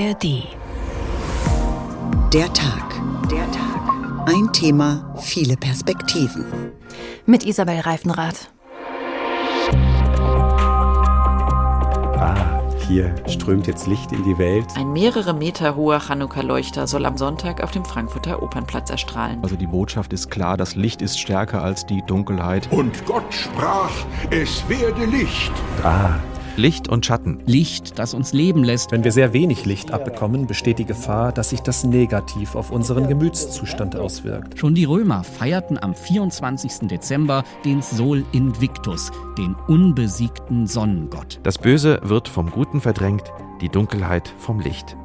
ARD. Der Tag. Der Tag. Ein Thema, viele Perspektiven. Mit Isabel Reifenrath. Ah, hier strömt jetzt Licht in die Welt. Ein mehrere Meter hoher Chanukka-Leuchter soll am Sonntag auf dem Frankfurter Opernplatz erstrahlen. Also die Botschaft ist klar, das Licht ist stärker als die Dunkelheit. Und Gott sprach, es werde Licht. Ah, Licht und Schatten. Licht, das uns leben lässt. Wenn wir sehr wenig Licht abbekommen, besteht die Gefahr, dass sich das negativ auf unseren Gemütszustand auswirkt. Schon die Römer feierten am 24. Dezember den Sol Invictus, den unbesiegten Sonnengott. Das Böse wird vom Guten verdrängt, die Dunkelheit vom Licht.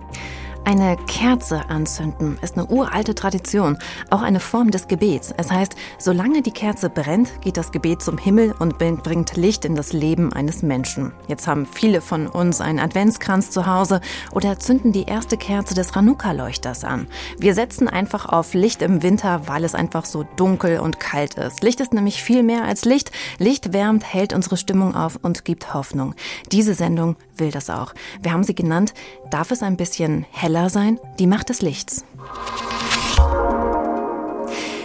Eine Kerze anzünden ist eine uralte Tradition, auch eine Form des Gebets. Es heißt, solange die Kerze brennt, geht das Gebet zum Himmel und bringt Licht in das Leben eines Menschen. Jetzt haben viele von uns einen Adventskranz zu Hause oder zünden die erste Kerze des Chanukka-Leuchters an. Wir setzen einfach auf Licht im Winter, weil es einfach so dunkel und kalt ist. Licht ist nämlich viel mehr als Licht. Licht wärmt, hält unsere Stimmung auf und gibt Hoffnung. Diese Sendung will das auch. Wir haben sie genannt, darf es ein bisschen heller sein, die Macht des Lichts.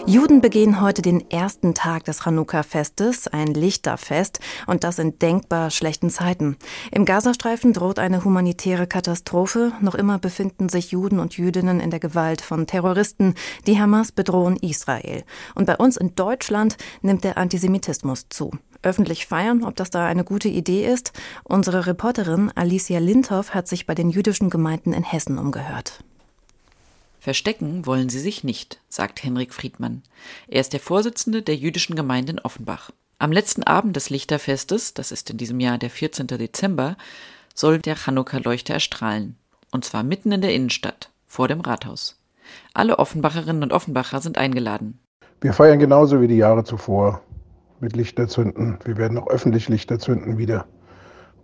Juden begehen heute den ersten Tag des Chanukka-Festes, ein Lichterfest, und das in denkbar schlechten Zeiten. Im Gazastreifen droht eine humanitäre Katastrophe. Noch immer befinden sich Juden und Jüdinnen in der Gewalt von Terroristen. Die Hamas bedrohen Israel. Und bei uns in Deutschland nimmt der Antisemitismus zu öffentlich feiern, ob das da eine gute Idee ist. Unsere Reporterin Alicia Lindhoff hat sich bei den jüdischen Gemeinden in Hessen umgehört. Verstecken wollen sie sich nicht, sagt Henrik Friedmann. Er ist der Vorsitzende der jüdischen Gemeinde in Offenbach. Am letzten Abend des Lichterfestes, das ist in diesem Jahr der 14. Dezember, soll der Chanukka-Leuchter erstrahlen. Und zwar mitten in der Innenstadt, vor dem Rathaus. Alle Offenbacherinnen und Offenbacher sind eingeladen. Wir feiern genauso wie die Jahre zuvor mit Lichter zünden. Wir werden auch öffentlich Lichter zünden wieder.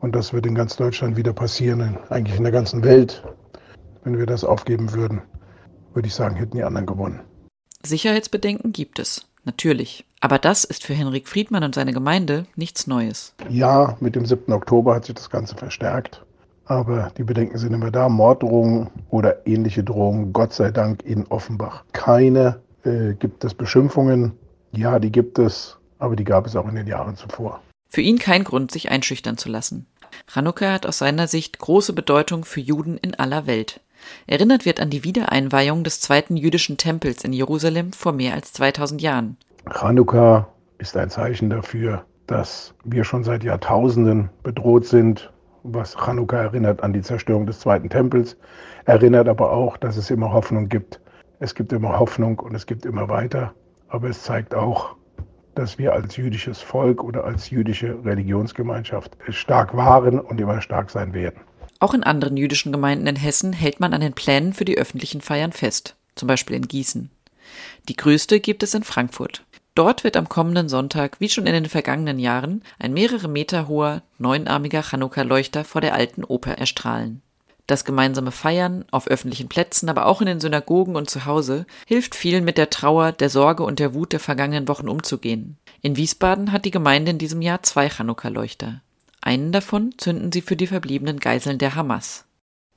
Und das wird in ganz Deutschland wieder passieren, eigentlich in der ganzen Welt. Wenn wir das aufgeben würden, würde ich sagen, hätten die anderen gewonnen. Sicherheitsbedenken gibt es, natürlich. Aber das ist für Henrik Friedmann und seine Gemeinde nichts Neues. Ja, mit dem 7. Oktober hat sich das Ganze verstärkt. Aber die Bedenken sind immer da. Morddrohungen oder ähnliche Drohungen, Gott sei Dank in Offenbach. Keine äh, gibt es Beschimpfungen. Ja, die gibt es aber die gab es auch in den Jahren zuvor. Für ihn kein Grund, sich einschüchtern zu lassen. Chanukka hat aus seiner Sicht große Bedeutung für Juden in aller Welt. Erinnert wird an die Wiedereinweihung des zweiten jüdischen Tempels in Jerusalem vor mehr als 2000 Jahren. Chanukka ist ein Zeichen dafür, dass wir schon seit Jahrtausenden bedroht sind. Was Chanukka erinnert an die Zerstörung des zweiten Tempels, erinnert aber auch, dass es immer Hoffnung gibt. Es gibt immer Hoffnung und es gibt immer weiter. Aber es zeigt auch, dass wir als jüdisches Volk oder als jüdische Religionsgemeinschaft stark waren und immer stark sein werden. Auch in anderen jüdischen Gemeinden in Hessen hält man an den Plänen für die öffentlichen Feiern fest, zum Beispiel in Gießen. Die größte gibt es in Frankfurt. Dort wird am kommenden Sonntag, wie schon in den vergangenen Jahren, ein mehrere Meter hoher, neunarmiger Chanukka-Leuchter vor der alten Oper erstrahlen. Das gemeinsame Feiern auf öffentlichen Plätzen, aber auch in den Synagogen und zu Hause hilft vielen mit der Trauer, der Sorge und der Wut der vergangenen Wochen umzugehen. In Wiesbaden hat die Gemeinde in diesem Jahr zwei Chanukka-Leuchter. Einen davon zünden sie für die verbliebenen Geiseln der Hamas.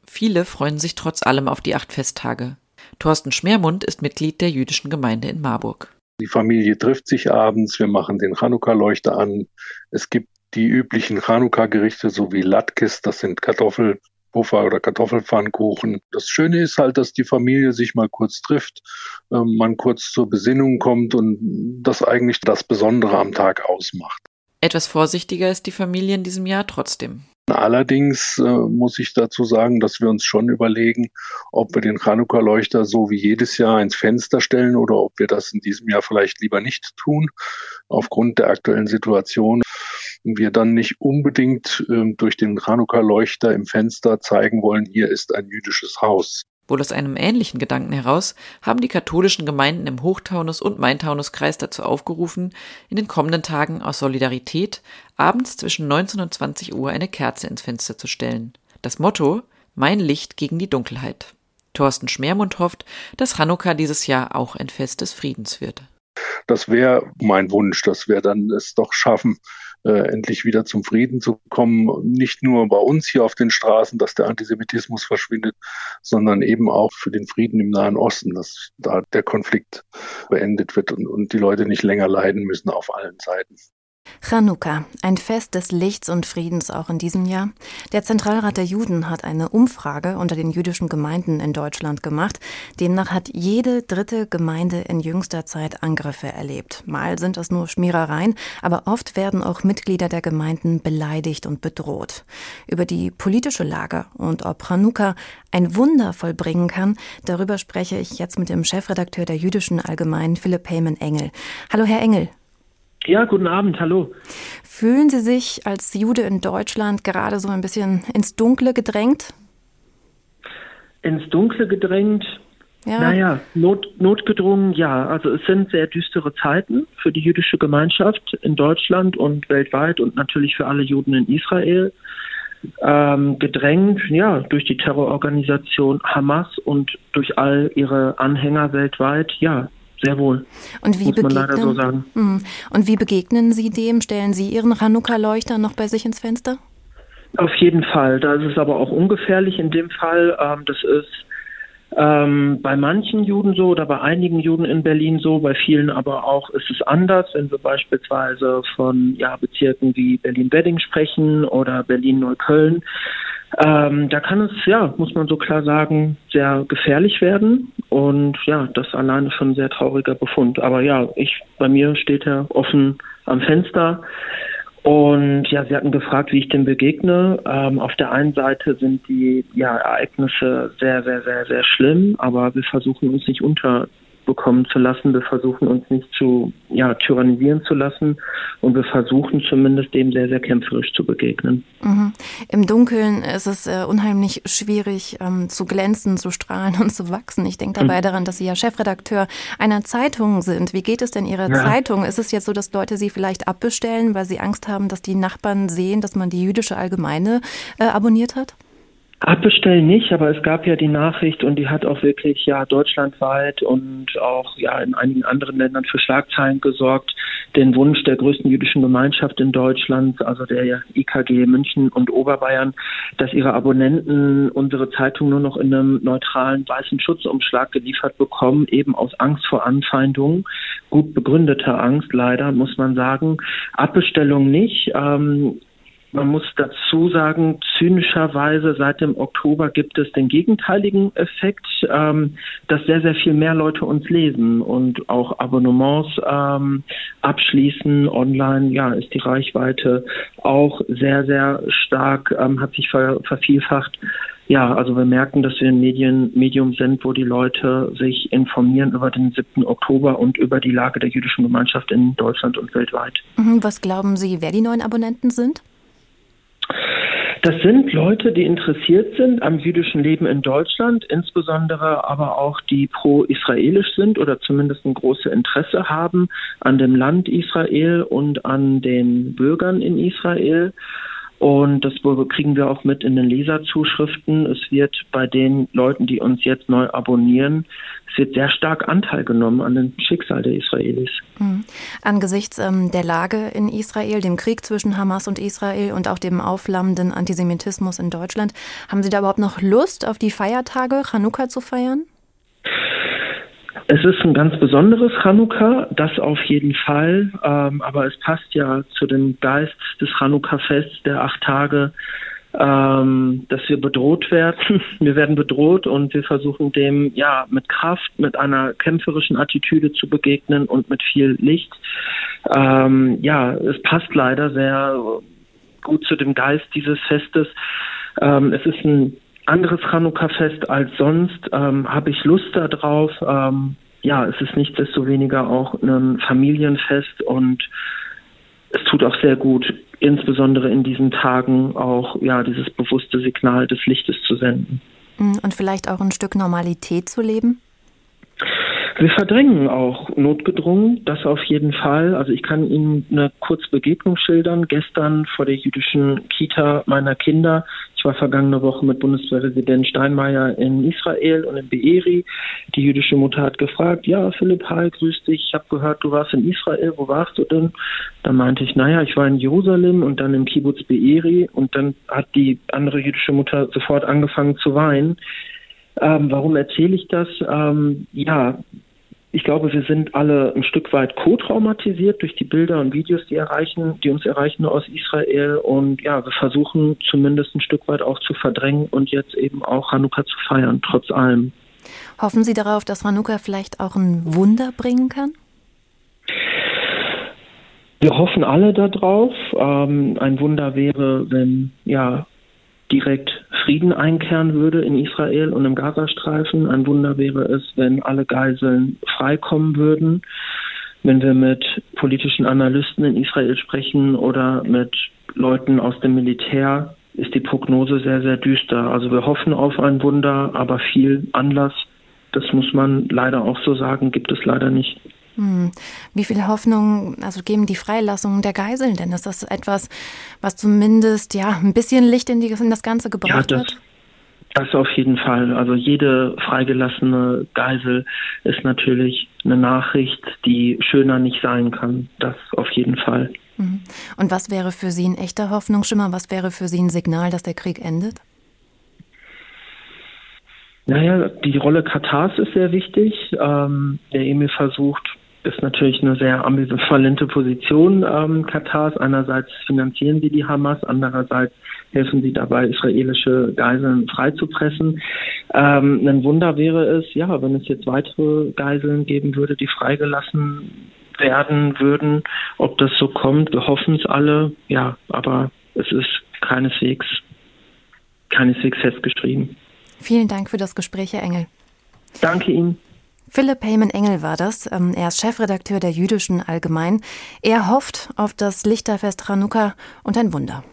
Viele freuen sich trotz allem auf die acht Festtage. Thorsten Schmermund ist Mitglied der jüdischen Gemeinde in Marburg. Die Familie trifft sich abends, wir machen den Chanukka-Leuchter an. Es gibt die üblichen Chanukka-Gerichte sowie Latkes, das sind Kartoffel, Puffer oder Kartoffelpfannkuchen. Das Schöne ist halt, dass die Familie sich mal kurz trifft, äh, man kurz zur Besinnung kommt und das eigentlich das Besondere am Tag ausmacht. Etwas vorsichtiger ist die Familie in diesem Jahr trotzdem. Allerdings äh, muss ich dazu sagen, dass wir uns schon überlegen, ob wir den Chanukka-Leuchter so wie jedes Jahr ins Fenster stellen oder ob wir das in diesem Jahr vielleicht lieber nicht tun, aufgrund der aktuellen Situation wir dann nicht unbedingt äh, durch den Chanukka-Leuchter im Fenster zeigen wollen, hier ist ein jüdisches Haus. Wohl aus einem ähnlichen Gedanken heraus haben die katholischen Gemeinden im Hochtaunus- und Main-Taunus-Kreis dazu aufgerufen, in den kommenden Tagen aus Solidarität abends zwischen 19 und 20 Uhr eine Kerze ins Fenster zu stellen. Das Motto Mein Licht gegen die Dunkelheit. Thorsten Schmermund hofft, dass Chanukka dieses Jahr auch ein Fest des Friedens wird. Das wäre mein Wunsch, dass wir dann es doch schaffen, äh, endlich wieder zum Frieden zu kommen. Nicht nur bei uns hier auf den Straßen, dass der Antisemitismus verschwindet, sondern eben auch für den Frieden im Nahen Osten, dass da der Konflikt beendet wird und, und die Leute nicht länger leiden müssen auf allen Seiten. Chanukka, ein Fest des Lichts und Friedens auch in diesem Jahr. Der Zentralrat der Juden hat eine Umfrage unter den jüdischen Gemeinden in Deutschland gemacht. Demnach hat jede dritte Gemeinde in jüngster Zeit Angriffe erlebt. Mal sind es nur Schmierereien, aber oft werden auch Mitglieder der Gemeinden beleidigt und bedroht. Über die politische Lage und ob Chanukka ein Wunder vollbringen kann, darüber spreche ich jetzt mit dem Chefredakteur der Jüdischen Allgemeinen, Philipp Heyman Engel. Hallo, Herr Engel. Ja, guten Abend, hallo. Fühlen Sie sich als Jude in Deutschland gerade so ein bisschen ins Dunkle gedrängt? Ins Dunkle gedrängt? Ja. Naja, not, notgedrungen, ja. Also es sind sehr düstere Zeiten für die jüdische Gemeinschaft in Deutschland und weltweit und natürlich für alle Juden in Israel. Ähm, gedrängt, ja, durch die Terrororganisation Hamas und durch all ihre Anhänger weltweit, ja, sehr wohl. Und wie muss man leider so sagen. Hm. Und wie begegnen Sie dem? Stellen Sie Ihren Chanukka-Leuchter noch bei sich ins Fenster? Auf jeden Fall. Da ist es aber auch ungefährlich in dem Fall. Ähm, das ist ähm, bei manchen Juden so oder bei einigen Juden in Berlin so, bei vielen aber auch ist es anders, wenn wir beispielsweise von ja, Bezirken wie Berlin-Wedding sprechen oder Berlin-Neukölln. Ähm, da kann es, ja, muss man so klar sagen, sehr gefährlich werden. Und ja, das alleine schon ein sehr trauriger Befund. Aber ja, ich, bei mir steht er offen am Fenster. Und ja, Sie hatten gefragt, wie ich dem begegne. Ähm, auf der einen Seite sind die ja, Ereignisse sehr, sehr, sehr, sehr schlimm, aber wir versuchen uns nicht unter bekommen zu lassen. Wir versuchen uns nicht zu ja, tyrannisieren zu lassen und wir versuchen zumindest dem sehr, sehr kämpferisch zu begegnen. Mhm. Im Dunkeln ist es äh, unheimlich schwierig ähm, zu glänzen, zu strahlen und zu wachsen. Ich denke dabei mhm. daran, dass Sie ja Chefredakteur einer Zeitung sind. Wie geht es denn Ihrer ja. Zeitung? Ist es jetzt so, dass Leute Sie vielleicht abbestellen, weil sie Angst haben, dass die Nachbarn sehen, dass man die jüdische Allgemeine äh, abonniert hat? Abbestellen nicht, aber es gab ja die Nachricht und die hat auch wirklich ja deutschlandweit und auch ja in einigen anderen Ländern für Schlagzeilen gesorgt. Den Wunsch der größten jüdischen Gemeinschaft in Deutschland, also der IKG München und Oberbayern, dass ihre Abonnenten unsere Zeitung nur noch in einem neutralen weißen Schutzumschlag geliefert bekommen, eben aus Angst vor Anfeindungen. Gut begründeter Angst, leider, muss man sagen. Abbestellung nicht. Ähm, man muss dazu sagen, zynischerweise seit dem Oktober gibt es den gegenteiligen Effekt, ähm, dass sehr, sehr viel mehr Leute uns lesen und auch Abonnements ähm, abschließen. Online, ja, ist die Reichweite auch sehr, sehr stark, ähm, hat sich ver vervielfacht. Ja, also wir merken, dass wir ein Medien, Medium sind, wo die Leute sich informieren über den 7. Oktober und über die Lage der jüdischen Gemeinschaft in Deutschland und weltweit. Mhm, was glauben Sie, wer die neuen Abonnenten sind? Das sind Leute, die interessiert sind am jüdischen Leben in Deutschland, insbesondere aber auch die pro-israelisch sind oder zumindest ein großes Interesse haben an dem Land Israel und an den Bürgern in Israel. Und das kriegen wir auch mit in den Leserzuschriften. Es wird bei den Leuten, die uns jetzt neu abonnieren, es wird sehr stark Anteil genommen an dem Schicksal der Israelis. Mhm. Angesichts ähm, der Lage in Israel, dem Krieg zwischen Hamas und Israel und auch dem aufflammenden Antisemitismus in Deutschland, haben Sie da überhaupt noch Lust, auf die Feiertage Chanukka zu feiern? Es ist ein ganz besonderes Chanukka, das auf jeden Fall, ähm, aber es passt ja zu dem Geist des Chanukka-Fests der acht Tage, ähm, dass wir bedroht werden. Wir werden bedroht und wir versuchen dem ja mit Kraft, mit einer kämpferischen Attitüde zu begegnen und mit viel Licht. Ähm, ja, es passt leider sehr gut zu dem Geist dieses Festes. Ähm, es ist ein anderes Chanukka-Fest als sonst. Ähm, Habe ich Lust darauf? Ähm, ja, es ist nichtsdestoweniger auch ein Familienfest und es tut auch sehr gut, insbesondere in diesen Tagen auch ja dieses bewusste Signal des Lichtes zu senden. Mm, und vielleicht auch ein Stück Normalität zu leben? Wir verdrängen auch notgedrungen, das auf jeden Fall. Also ich kann Ihnen eine kurze Begegnung schildern. Gestern vor der jüdischen Kita meiner Kinder ich war vergangene Woche mit Bundespräsident Steinmeier in Israel und in Beeri. Die jüdische Mutter hat gefragt, ja, Philipp, hi, grüß dich. Ich habe gehört, du warst in Israel. Wo warst du denn? Da meinte ich, naja, ich war in Jerusalem und dann im Kibbutz Beeri. Und dann hat die andere jüdische Mutter sofort angefangen zu weinen. Ähm, warum erzähle ich das? Ähm, ja, ich glaube, wir sind alle ein Stück weit co-traumatisiert durch die Bilder und Videos, die erreichen, die uns erreichen aus Israel. Und ja, wir versuchen zumindest ein Stück weit auch zu verdrängen und jetzt eben auch Hanukkah zu feiern, trotz allem. Hoffen Sie darauf, dass Hanukkah vielleicht auch ein Wunder bringen kann? Wir hoffen alle darauf. Ähm, ein Wunder wäre, wenn ja direkt Frieden einkehren würde in Israel und im Gazastreifen. Ein Wunder wäre es, wenn alle Geiseln freikommen würden. Wenn wir mit politischen Analysten in Israel sprechen oder mit Leuten aus dem Militär, ist die Prognose sehr, sehr düster. Also wir hoffen auf ein Wunder, aber viel Anlass, das muss man leider auch so sagen, gibt es leider nicht. Hm. Wie viel Hoffnung also geben die Freilassungen der Geiseln denn? Ist das etwas, was zumindest ja ein bisschen Licht in, die, in das Ganze gebracht ja, das, wird? Das auf jeden Fall. Also jede freigelassene Geisel ist natürlich eine Nachricht, die schöner nicht sein kann. Das auf jeden Fall. Hm. Und was wäre für Sie ein echter Hoffnungsschimmer? Was wäre für Sie ein Signal, dass der Krieg endet? Naja, die Rolle Katars ist sehr wichtig. Ähm, der Emil versucht ist natürlich eine sehr ambivalente Position ähm, Katars. Einerseits finanzieren sie die Hamas, andererseits helfen sie dabei, israelische Geiseln freizupressen. Ähm, ein Wunder wäre es, ja, wenn es jetzt weitere Geiseln geben würde, die freigelassen werden würden. Ob das so kommt, wir hoffen es alle, ja, aber es ist keineswegs, keineswegs festgeschrieben. Vielen Dank für das Gespräch, Herr Engel. Danke Ihnen. Philipp Heyman Engel war das. Ähm, er ist Chefredakteur der Jüdischen Allgemein. Er hofft auf das Lichterfest Chanukka und ein Wunder.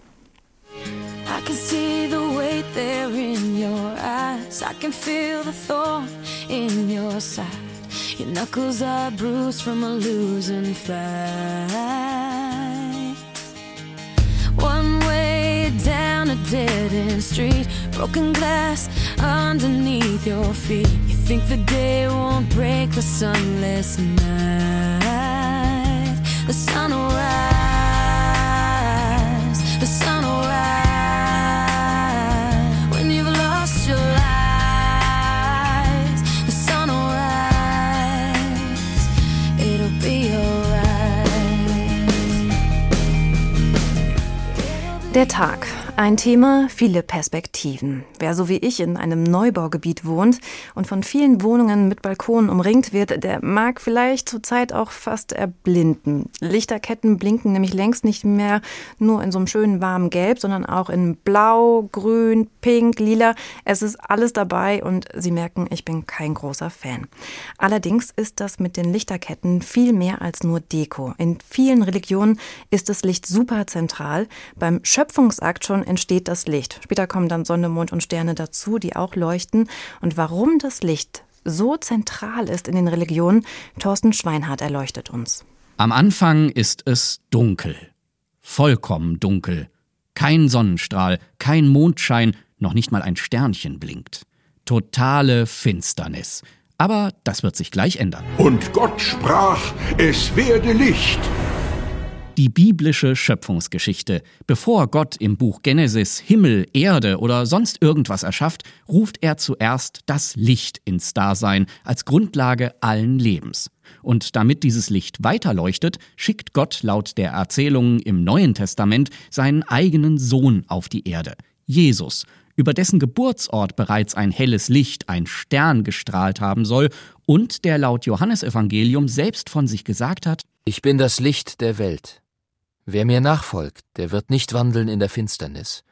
I can see the weight there in your eyes. I can feel the thorn in your side. Your knuckles are bruised from a losing fight. Down a dead end street, broken glass underneath your feet. You think the day won't break the sunless night. The sun will rise, Der Tag. Ein Thema, viele Perspektiven. Wer so wie ich in einem Neubaugebiet wohnt und von vielen Wohnungen mit Balkonen umringt wird, der mag vielleicht zurzeit auch fast erblinden. Lichterketten blinken nämlich längst nicht mehr nur in so einem schönen warmen Gelb, sondern auch in Blau, Grün, Pink, Lila. Es ist alles dabei und Sie merken, ich bin kein großer Fan. Allerdings ist das mit den Lichterketten viel mehr als nur Deko. In vielen Religionen ist das Licht super zentral. Beim Schöpfungsakt schon entsteht das Licht. Später kommen dann Sonne, Mond und Sterne dazu, die auch leuchten. Und warum das Licht so zentral ist in den Religionen, Thorsten Schweinhardt erleuchtet uns. Am Anfang ist es dunkel. Vollkommen dunkel. Kein Sonnenstrahl, kein Mondschein, noch nicht mal ein Sternchen blinkt. Totale Finsternis. Aber das wird sich gleich ändern. Und Gott sprach, es werde Licht die biblische Schöpfungsgeschichte. Bevor Gott im Buch Genesis Himmel, Erde oder sonst irgendwas erschafft, ruft er zuerst das Licht ins Dasein als Grundlage allen Lebens. Und damit dieses Licht weiterleuchtet, schickt Gott laut der Erzählung im Neuen Testament seinen eigenen Sohn auf die Erde, Jesus, über dessen Geburtsort bereits ein helles Licht, ein Stern gestrahlt haben soll und der laut Johannesevangelium selbst von sich gesagt hat, Ich bin das Licht der Welt. Wer mir nachfolgt, der wird nicht wandeln in der Finsternis,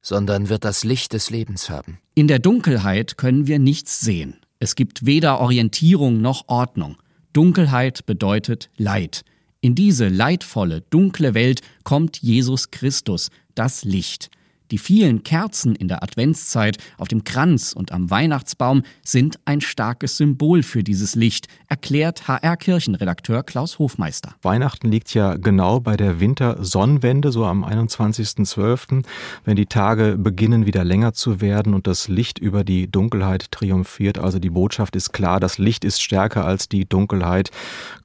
sondern wird das Licht des Lebens haben. In der Dunkelheit können wir nichts sehen. Es gibt weder Orientierung noch Ordnung. Dunkelheit bedeutet Leid. In diese leidvolle, dunkle Welt kommt Jesus Christus, das Licht. Die vielen Kerzen in der Adventszeit, auf dem Kranz und am Weihnachtsbaum sind ein starkes Symbol für dieses Licht, erklärt HR-Kirchenredakteur Klaus Hofmeister. Weihnachten liegt ja genau bei der Wintersonnenwende, so am 21.12., wenn die Tage beginnen wieder länger zu werden und das Licht über die Dunkelheit triumphiert. Also die Botschaft ist klar, das Licht ist stärker als die Dunkelheit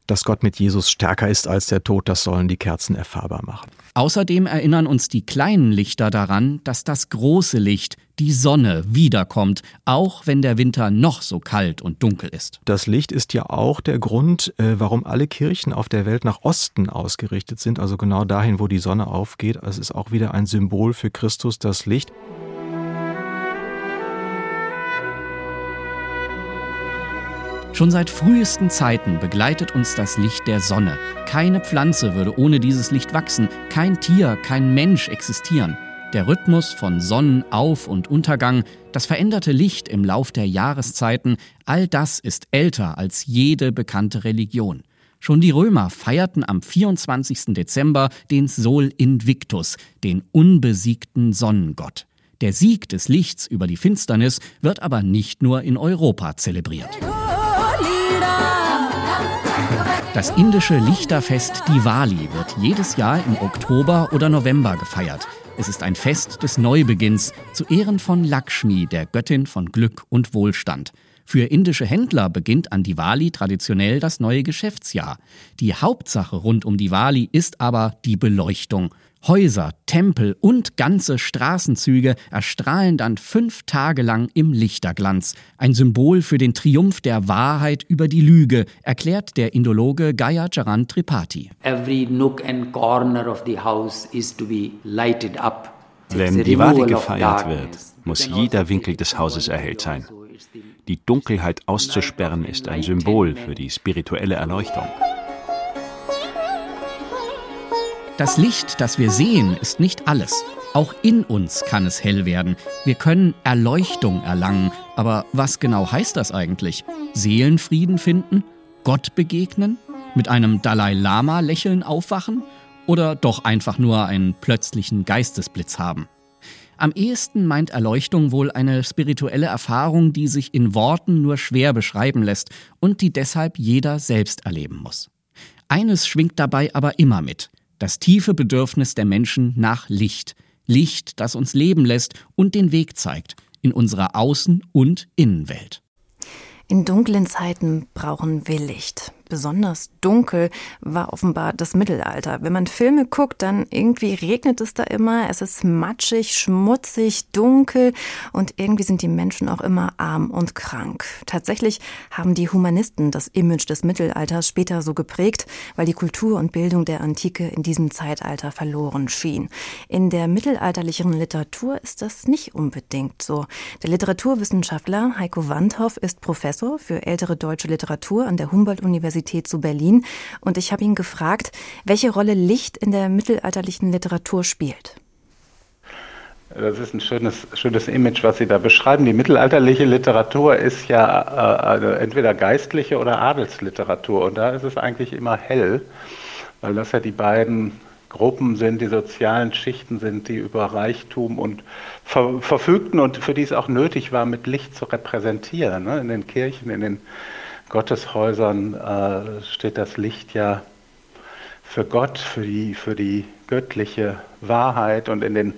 dass Gott mit Jesus stärker ist als der Tod, das sollen die Kerzen erfahrbar machen. Außerdem erinnern uns die kleinen Lichter daran, dass das große Licht, die Sonne, wiederkommt, auch wenn der Winter noch so kalt und dunkel ist. Das Licht ist ja auch der Grund, äh, warum alle Kirchen auf der Welt nach Osten ausgerichtet sind, also genau dahin, wo die Sonne aufgeht. Es ist auch wieder ein Symbol für Christus, das Licht. Schon seit frühesten Zeiten begleitet uns das Licht der Sonne. Keine Pflanze würde ohne dieses Licht wachsen, kein Tier, kein Mensch existieren. Der Rhythmus von Sonnenauf- und Untergang, das veränderte Licht im Lauf der Jahreszeiten, all das ist älter als jede bekannte Religion. Schon die Römer feierten am 24. Dezember den Sol Invictus, den unbesiegten Sonnengott. Der Sieg des Lichts über die Finsternis wird aber nicht nur in Europa zelebriert. Das indische Lichterfest Diwali wird jedes Jahr im Oktober oder November gefeiert. Es ist ein Fest des Neubeginns zu Ehren von Lakshmi, der Göttin von Glück und Wohlstand. Für indische Händler beginnt an Diwali traditionell das neue Geschäftsjahr. Die Hauptsache rund um Diwali ist aber die Beleuchtung. Häuser, Tempel und ganze Straßenzüge erstrahlen dann fünf Tage lang im Lichterglanz. Ein Symbol für den Triumph der Wahrheit über die Lüge, erklärt der Indologe Gaya Charan Tripathi. Every nook and corner of the house is to be lighted up. Wenn Diwali gefeiert wird, muss jeder Winkel des Hauses erhellt sein. Die Dunkelheit auszusperren ist ein Symbol für die spirituelle Erleuchtung. Das Licht, das wir sehen, ist nicht alles. Auch in uns kann es hell werden. Wir können Erleuchtung erlangen. Aber was genau heißt das eigentlich? Seelenfrieden finden? Gott begegnen? Mit einem Dalai Lama-Lächeln aufwachen? Oder doch einfach nur einen plötzlichen Geistesblitz haben? Am ehesten meint Erleuchtung wohl eine spirituelle Erfahrung, die sich in Worten nur schwer beschreiben lässt und die deshalb jeder selbst erleben muss. Eines schwingt dabei aber immer mit das tiefe Bedürfnis der Menschen nach Licht. Licht, das uns leben lässt und den Weg zeigt in unserer Außen- und Innenwelt. In dunklen Zeiten brauchen wir Licht besonders dunkel war offenbar das Mittelalter. Wenn man Filme guckt, dann irgendwie regnet es da immer. Es ist matschig, schmutzig, dunkel und irgendwie sind die Menschen auch immer arm und krank. Tatsächlich haben die Humanisten das Image des Mittelalters später so geprägt, weil die Kultur und Bildung der Antike in diesem Zeitalter verloren schien. In der mittelalterlichen Literatur ist das nicht unbedingt so. Der Literaturwissenschaftler Heiko Wandhoff ist Professor für ältere deutsche Literatur an der Humboldt-Universität Universität zu Berlin. Und ich habe ihn gefragt, welche Rolle Licht in der mittelalterlichen Literatur spielt. Das ist ein schönes, schönes Image, was Sie da beschreiben. Die mittelalterliche Literatur ist ja äh, also entweder geistliche oder Adelsliteratur. Und da ist es eigentlich immer hell, weil das ja die beiden Gruppen sind, die sozialen Schichten sind, die über Reichtum und ver verfügten und für die es auch nötig war, mit Licht zu repräsentieren. Ne? In den Kirchen, in den Gotteshäusern äh, steht das Licht ja für Gott, für die, für die göttliche Wahrheit und in den,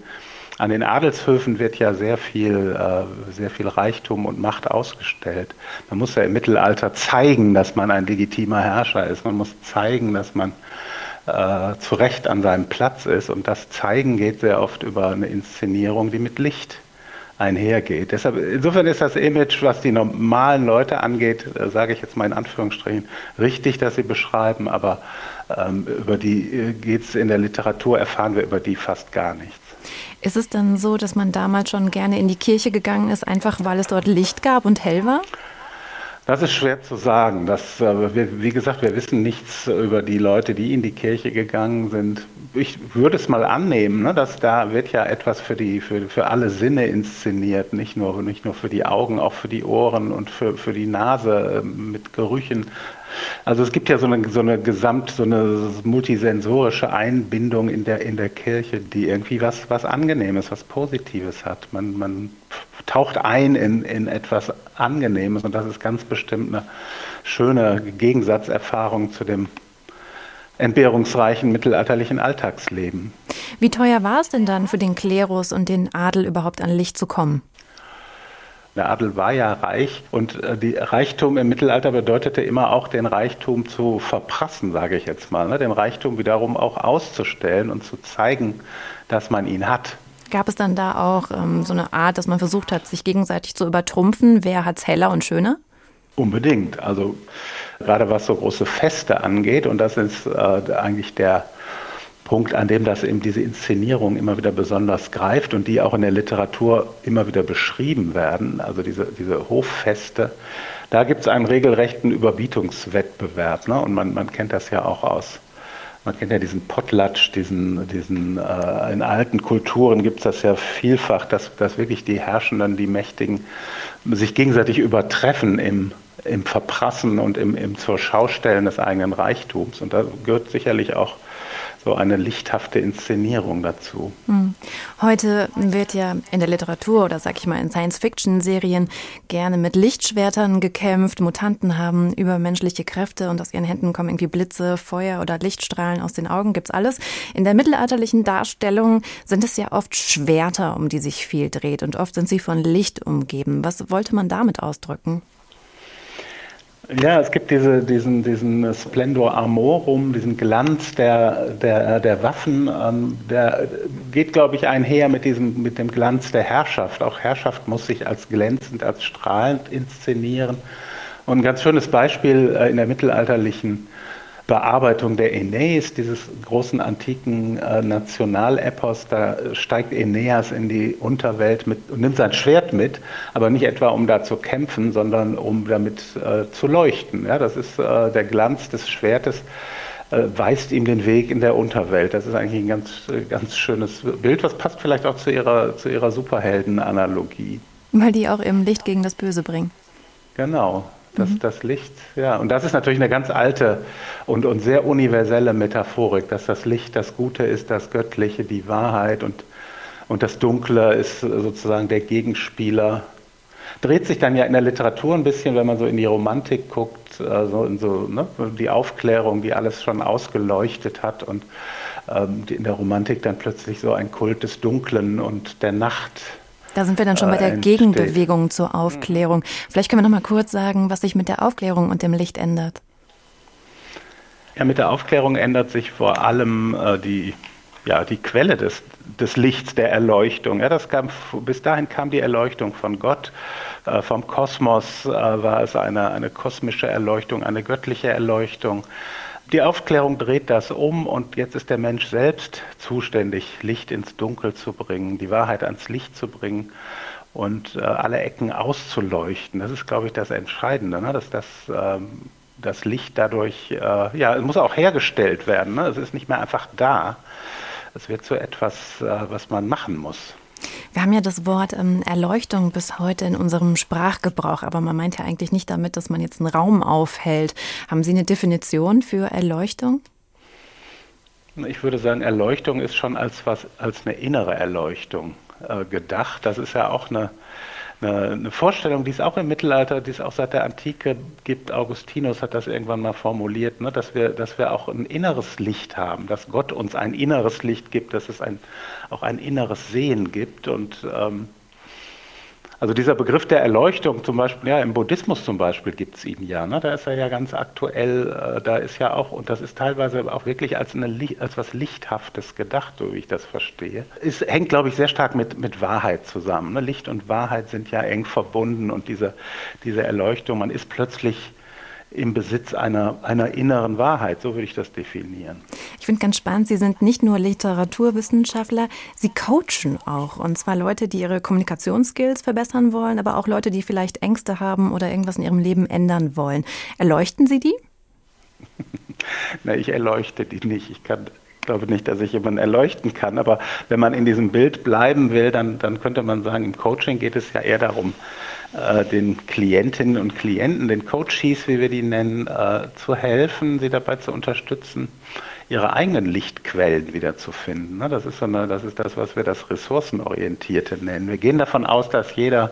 an den Adelshöfen wird ja sehr viel, äh, sehr viel Reichtum und Macht ausgestellt. Man muss ja im Mittelalter zeigen, dass man ein legitimer Herrscher ist. Man muss zeigen, dass man äh, zu Recht an seinem Platz ist. Und das Zeigen geht sehr oft über eine Inszenierung, die mit Licht einhergeht. Deshalb, insofern ist das Image, was die normalen Leute angeht, äh, sage ich jetzt mal in Anführungsstrichen, richtig, dass sie beschreiben, aber ähm, über die äh, geht es in der Literatur, erfahren wir über die fast gar nichts. Ist es dann so, dass man damals schon gerne in die Kirche gegangen ist, einfach weil es dort Licht gab und hell war? Das ist schwer zu sagen. Das, äh, wir, wie gesagt, wir wissen nichts über die Leute, die in die Kirche gegangen sind. Ich würde es mal annehmen, ne, dass da wird ja etwas für, die, für, für alle Sinne inszeniert, nicht nur, nicht nur für die Augen, auch für die Ohren und für, für die Nase äh, mit Gerüchen. Also es gibt ja so eine, so eine gesamt, so eine multisensorische Einbindung in der, in der Kirche, die irgendwie was, was Angenehmes, was Positives hat. Man, man taucht ein in, in etwas Angenehmes und das ist ganz bestimmt eine schöne Gegensatzerfahrung zu dem entbehrungsreichen mittelalterlichen Alltagsleben. Wie teuer war es denn dann für den Klerus und den Adel überhaupt an Licht zu kommen? Der Adel war ja reich und äh, die Reichtum im Mittelalter bedeutete immer auch den Reichtum zu verprassen, sage ich jetzt mal, ne? den Reichtum wiederum auch auszustellen und zu zeigen, dass man ihn hat. Gab es dann da auch ähm, so eine Art, dass man versucht hat, sich gegenseitig zu übertrumpfen? Wer hat es heller und schöner? Unbedingt. Also gerade was so große Feste angeht, und das ist äh, eigentlich der Punkt, an dem das eben diese Inszenierung immer wieder besonders greift und die auch in der Literatur immer wieder beschrieben werden, also diese, diese Hoffeste, da gibt es einen regelrechten Überbietungswettbewerb. Ne? Und man, man kennt das ja auch aus man kennt ja diesen Potlatsch, diesen, diesen äh, in alten Kulturen gibt es das ja vielfach, dass, dass wirklich die Herrschenden, die Mächtigen sich gegenseitig übertreffen im, im Verprassen und im, im zur Schaustellen des eigenen Reichtums. Und da gehört sicherlich auch so eine lichthafte Inszenierung dazu. Hm. Heute wird ja in der Literatur oder sag ich mal in Science-Fiction-Serien gerne mit Lichtschwertern gekämpft. Mutanten haben übermenschliche Kräfte und aus ihren Händen kommen irgendwie Blitze, Feuer oder Lichtstrahlen aus den Augen, gibt's alles. In der mittelalterlichen Darstellung sind es ja oft Schwerter, um die sich viel dreht und oft sind sie von Licht umgeben. Was wollte man damit ausdrücken? Ja, es gibt diese, diesen, diesen Splendor Armorum, diesen Glanz der, der, der Waffen, ähm, der geht, glaube ich, einher mit, diesem, mit dem Glanz der Herrschaft. Auch Herrschaft muss sich als glänzend, als strahlend inszenieren. Und ein ganz schönes Beispiel äh, in der mittelalterlichen Bearbeitung der Aeneis, dieses großen antiken äh, Nationalepos. Da steigt Aeneas in die Unterwelt mit, und nimmt sein Schwert mit, aber nicht etwa um da zu kämpfen, sondern um damit äh, zu leuchten. Ja, das ist äh, der Glanz des Schwertes äh, weist ihm den Weg in der Unterwelt. Das ist eigentlich ein ganz, ganz schönes Bild, was passt vielleicht auch zu ihrer, zu ihrer Superhelden-Analogie. Weil die auch eben Licht gegen das Böse bringen. Genau, das, mhm. das Licht, ja. Und das ist natürlich eine ganz alte und, und sehr universelle Metaphorik, dass das Licht das Gute ist, das Göttliche, die Wahrheit und, und das Dunkle ist sozusagen der Gegenspieler. Dreht sich dann ja in der Literatur ein bisschen, wenn man so in die Romantik guckt, also in so ne, die Aufklärung, die alles schon ausgeleuchtet hat und ähm, in der Romantik dann plötzlich so ein Kult des Dunklen und der Nacht da sind wir dann schon bei der Gegenbewegung zur Aufklärung. Vielleicht können wir noch mal kurz sagen, was sich mit der Aufklärung und dem Licht ändert. Ja, mit der Aufklärung ändert sich vor allem äh, die, ja, die Quelle des, des Lichts, der Erleuchtung. Ja, das kam, bis dahin kam die Erleuchtung von Gott. Äh, vom Kosmos äh, war es eine, eine kosmische Erleuchtung, eine göttliche Erleuchtung. Die Aufklärung dreht das um und jetzt ist der Mensch selbst zuständig, Licht ins Dunkel zu bringen, die Wahrheit ans Licht zu bringen und äh, alle Ecken auszuleuchten. Das ist, glaube ich, das Entscheidende, ne? dass das, ähm, das Licht dadurch, äh, ja, es muss auch hergestellt werden. Ne? Es ist nicht mehr einfach da. Es wird zu etwas, äh, was man machen muss. Wir haben ja das Wort ähm, Erleuchtung bis heute in unserem Sprachgebrauch, aber man meint ja eigentlich nicht damit, dass man jetzt einen Raum aufhält. Haben Sie eine Definition für Erleuchtung? Ich würde sagen, Erleuchtung ist schon als was als eine innere Erleuchtung äh, gedacht. Das ist ja auch eine eine, eine, Vorstellung, die es auch im Mittelalter, die es auch seit der Antike gibt. Augustinus hat das irgendwann mal formuliert, ne, dass, wir, dass wir auch ein inneres Licht haben, dass Gott uns ein inneres Licht gibt, dass es ein, auch ein inneres Sehen gibt. Und ähm, also dieser Begriff der Erleuchtung zum Beispiel, ja, im Buddhismus zum Beispiel gibt es ihn ja, ne? da ist er ja ganz aktuell, äh, da ist ja auch, und das ist teilweise auch wirklich als, eine, als was Lichthaftes gedacht, so wie ich das verstehe. Es hängt, glaube ich, sehr stark mit, mit Wahrheit zusammen. Ne? Licht und Wahrheit sind ja eng verbunden und diese, diese Erleuchtung, man ist plötzlich im Besitz einer, einer inneren Wahrheit. So würde ich das definieren. Ich finde ganz spannend, Sie sind nicht nur Literaturwissenschaftler, Sie coachen auch. Und zwar Leute, die ihre Kommunikationsskills verbessern wollen, aber auch Leute, die vielleicht Ängste haben oder irgendwas in ihrem Leben ändern wollen. Erleuchten Sie die? Na, ich erleuchte die nicht. Ich kann glaube nicht, dass ich jemanden erleuchten kann, aber wenn man in diesem Bild bleiben will, dann, dann könnte man sagen, im Coaching geht es ja eher darum, äh, den Klientinnen und Klienten, den Coaches, wie wir die nennen, äh, zu helfen, sie dabei zu unterstützen, ihre eigenen Lichtquellen wiederzufinden. Ne? Das ist, so eine, das ist das, was wir das Ressourcenorientierte nennen. Wir gehen davon aus, dass jeder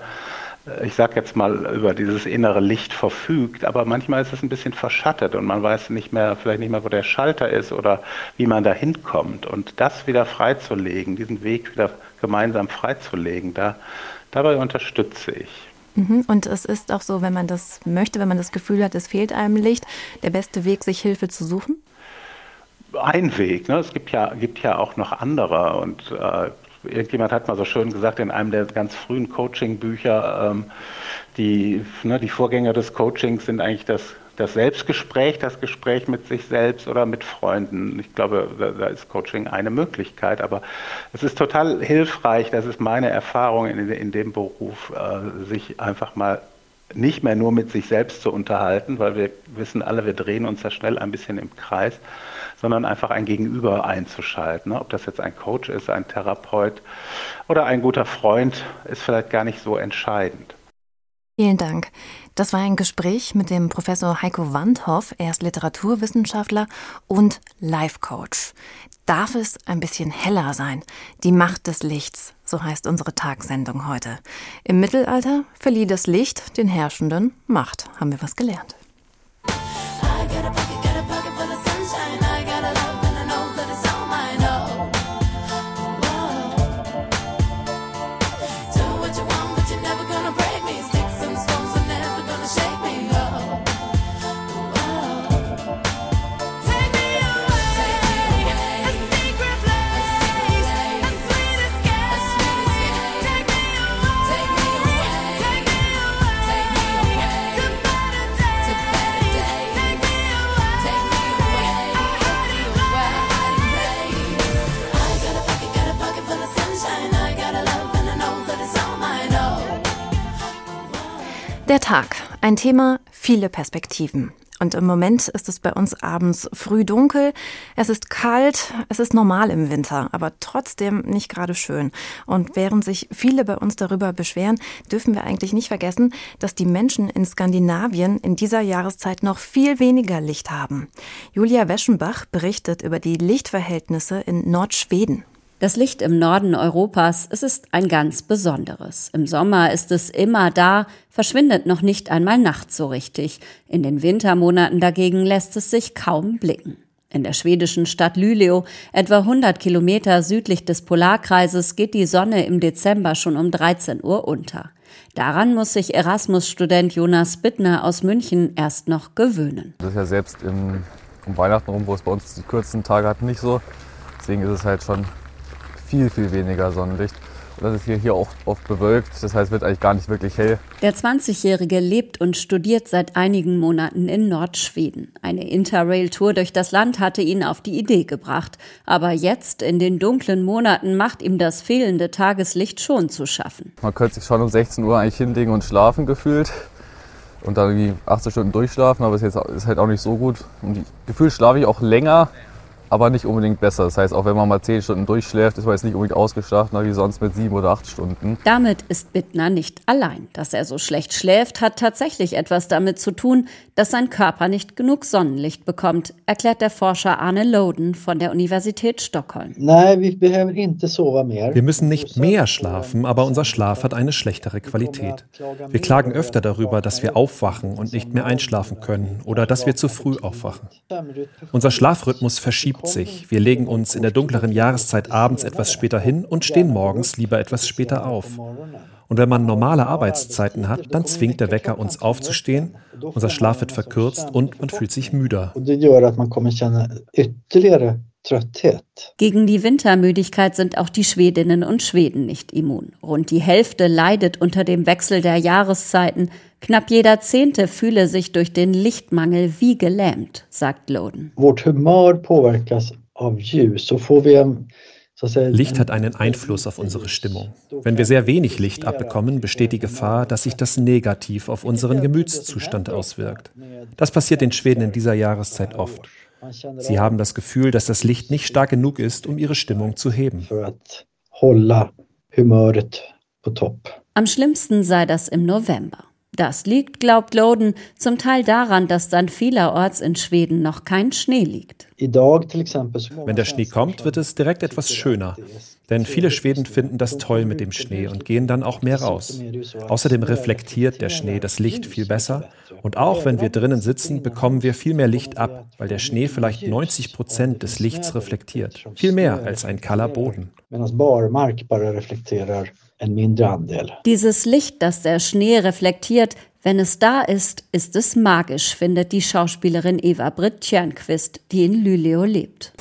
ich sage jetzt mal, über dieses innere Licht verfügt, aber manchmal ist es ein bisschen verschattet und man weiß nicht mehr, vielleicht nicht mehr, wo der Schalter ist oder wie man da hinkommt. Und das wieder freizulegen, diesen Weg wieder gemeinsam freizulegen, da, dabei unterstütze ich. Mhm. Und es ist auch so, wenn man das möchte, wenn man das Gefühl hat, es fehlt einem Licht, der beste Weg, sich Hilfe zu suchen? Ein Weg. Ne? Es gibt ja, gibt ja auch noch andere. Und äh, irgendjemand hat mal so schön gesagt in einem der ganz frühen Coaching-Bücher, ähm, die, ne, die Vorgänger des Coachings sind eigentlich das das Selbstgespräch, das Gespräch mit sich selbst oder mit Freunden. Ich glaube, da, da, ist Coaching eine Möglichkeit, aber es ist total hilfreich, das ist meine Erfahrung in, in dem Beruf, äh, sich einfach mal nicht mehr nur mit sich selbst zu unterhalten, weil wir wissen alle, wir drehen uns ja schnell ein bisschen im Kreis, sondern einfach ein Gegenüber einzuschalten. Ob das jetzt ein Coach ist, ein Therapeut oder ein guter Freund, ist vielleicht gar nicht so entscheidend. Vielen Dank. Das war ein Gespräch mit dem Professor Heiko Wandhoff. Er ist Literaturwissenschaftler und Life Coach. Darf es ein bisschen heller sein? Die Macht des Lichts, so heißt unsere Tagsendung heute. Im Mittelalter verlieh das Licht den Herrschenden Macht. Haben wir was gelernt? Tag. Ein Thema, viele Perspektiven. Und im Moment ist es bei uns abends früh dunkel, es ist kalt, es ist normal im Winter, aber trotzdem nicht gerade schön. Und während sich viele bei uns darüber beschweren, dürfen wir eigentlich nicht vergessen, dass die Menschen in Skandinavien in dieser Jahreszeit noch viel weniger Licht haben. Julia Weschenbach berichtet über die Lichtverhältnisse in Nordschweden. Das Licht im Norden Europas, es ist ein ganz besonderes. Im Sommer ist es immer da, verschwindet noch nicht einmal nachts so richtig. In den Wintermonaten dagegen lässt es sich kaum blicken. In der schwedischen Stadt Luleå, etwa 100 Kilometer südlich des Polarkreises, geht die Sonne im Dezember schon um 13 Uhr unter. Daran muss sich Erasmus-Student Jonas Bittner aus München erst noch gewöhnen. Das ist ja selbst im, um Weihnachten rum, wo es bei uns die kurzen Tage hat, nicht so. Deswegen ist es halt schon viel, viel weniger Sonnenlicht. Und das ist hier, hier auch oft bewölkt, das heißt, wird eigentlich gar nicht wirklich hell. Der 20-Jährige lebt und studiert seit einigen Monaten in Nordschweden. Eine Interrail-Tour durch das Land hatte ihn auf die Idee gebracht. Aber jetzt, in den dunklen Monaten, macht ihm das fehlende Tageslicht schon zu schaffen. Man könnte sich schon um 16 Uhr eigentlich hinlegen und schlafen gefühlt. Und dann irgendwie 18 Stunden durchschlafen, aber es ist halt auch nicht so gut. Und gefühlt schlafe ich auch länger, aber nicht unbedingt besser. Das heißt, auch wenn man mal zehn Stunden durchschläft, ist man jetzt nicht unbedingt ausgeschlafen, wie sonst mit sieben oder acht Stunden. Damit ist Bittner nicht allein. Dass er so schlecht schläft, hat tatsächlich etwas damit zu tun, dass sein Körper nicht genug Sonnenlicht bekommt, erklärt der Forscher Arne Loden von der Universität Stockholm. Wir müssen nicht mehr schlafen, aber unser Schlaf hat eine schlechtere Qualität. Wir klagen öfter darüber, dass wir aufwachen und nicht mehr einschlafen können oder dass wir zu früh aufwachen. Unser Schlafrhythmus verschiebt sich. Wir legen uns in der dunkleren Jahreszeit abends etwas später hin und stehen morgens lieber etwas später auf. Und wenn man normale Arbeitszeiten hat, dann zwingt der Wecker uns aufzustehen, unser Schlaf wird verkürzt und man fühlt sich müder. Gegen die Wintermüdigkeit sind auch die Schwedinnen und Schweden nicht immun. Rund die Hälfte leidet unter dem Wechsel der Jahreszeiten. Knapp jeder Zehnte fühle sich durch den Lichtmangel wie gelähmt, sagt Loden. Vårt humör påverkas av ljus. Så får vi Licht hat einen Einfluss auf unsere Stimmung. Wenn wir sehr wenig Licht abbekommen, besteht die Gefahr, dass sich das negativ auf unseren Gemütszustand auswirkt. Das passiert den Schweden in dieser Jahreszeit oft. Sie haben das Gefühl, dass das Licht nicht stark genug ist, um ihre Stimmung zu heben. Am schlimmsten sei das im November. Das liegt, glaubt Loden, zum Teil daran, dass dann vielerorts in Schweden noch kein Schnee liegt. Wenn der Schnee kommt, wird es direkt etwas schöner. Denn viele Schweden finden das toll mit dem Schnee und gehen dann auch mehr raus. Außerdem reflektiert der Schnee das Licht viel besser. Und auch wenn wir drinnen sitzen, bekommen wir viel mehr Licht ab, weil der Schnee vielleicht 90 Prozent des Lichts reflektiert. Viel mehr als ein kahler Boden. Dieses Licht, das der Schnee reflektiert, wenn es da ist, ist es magisch, findet die Schauspielerin Eva Britt Tjernquist, die in Luleå lebt.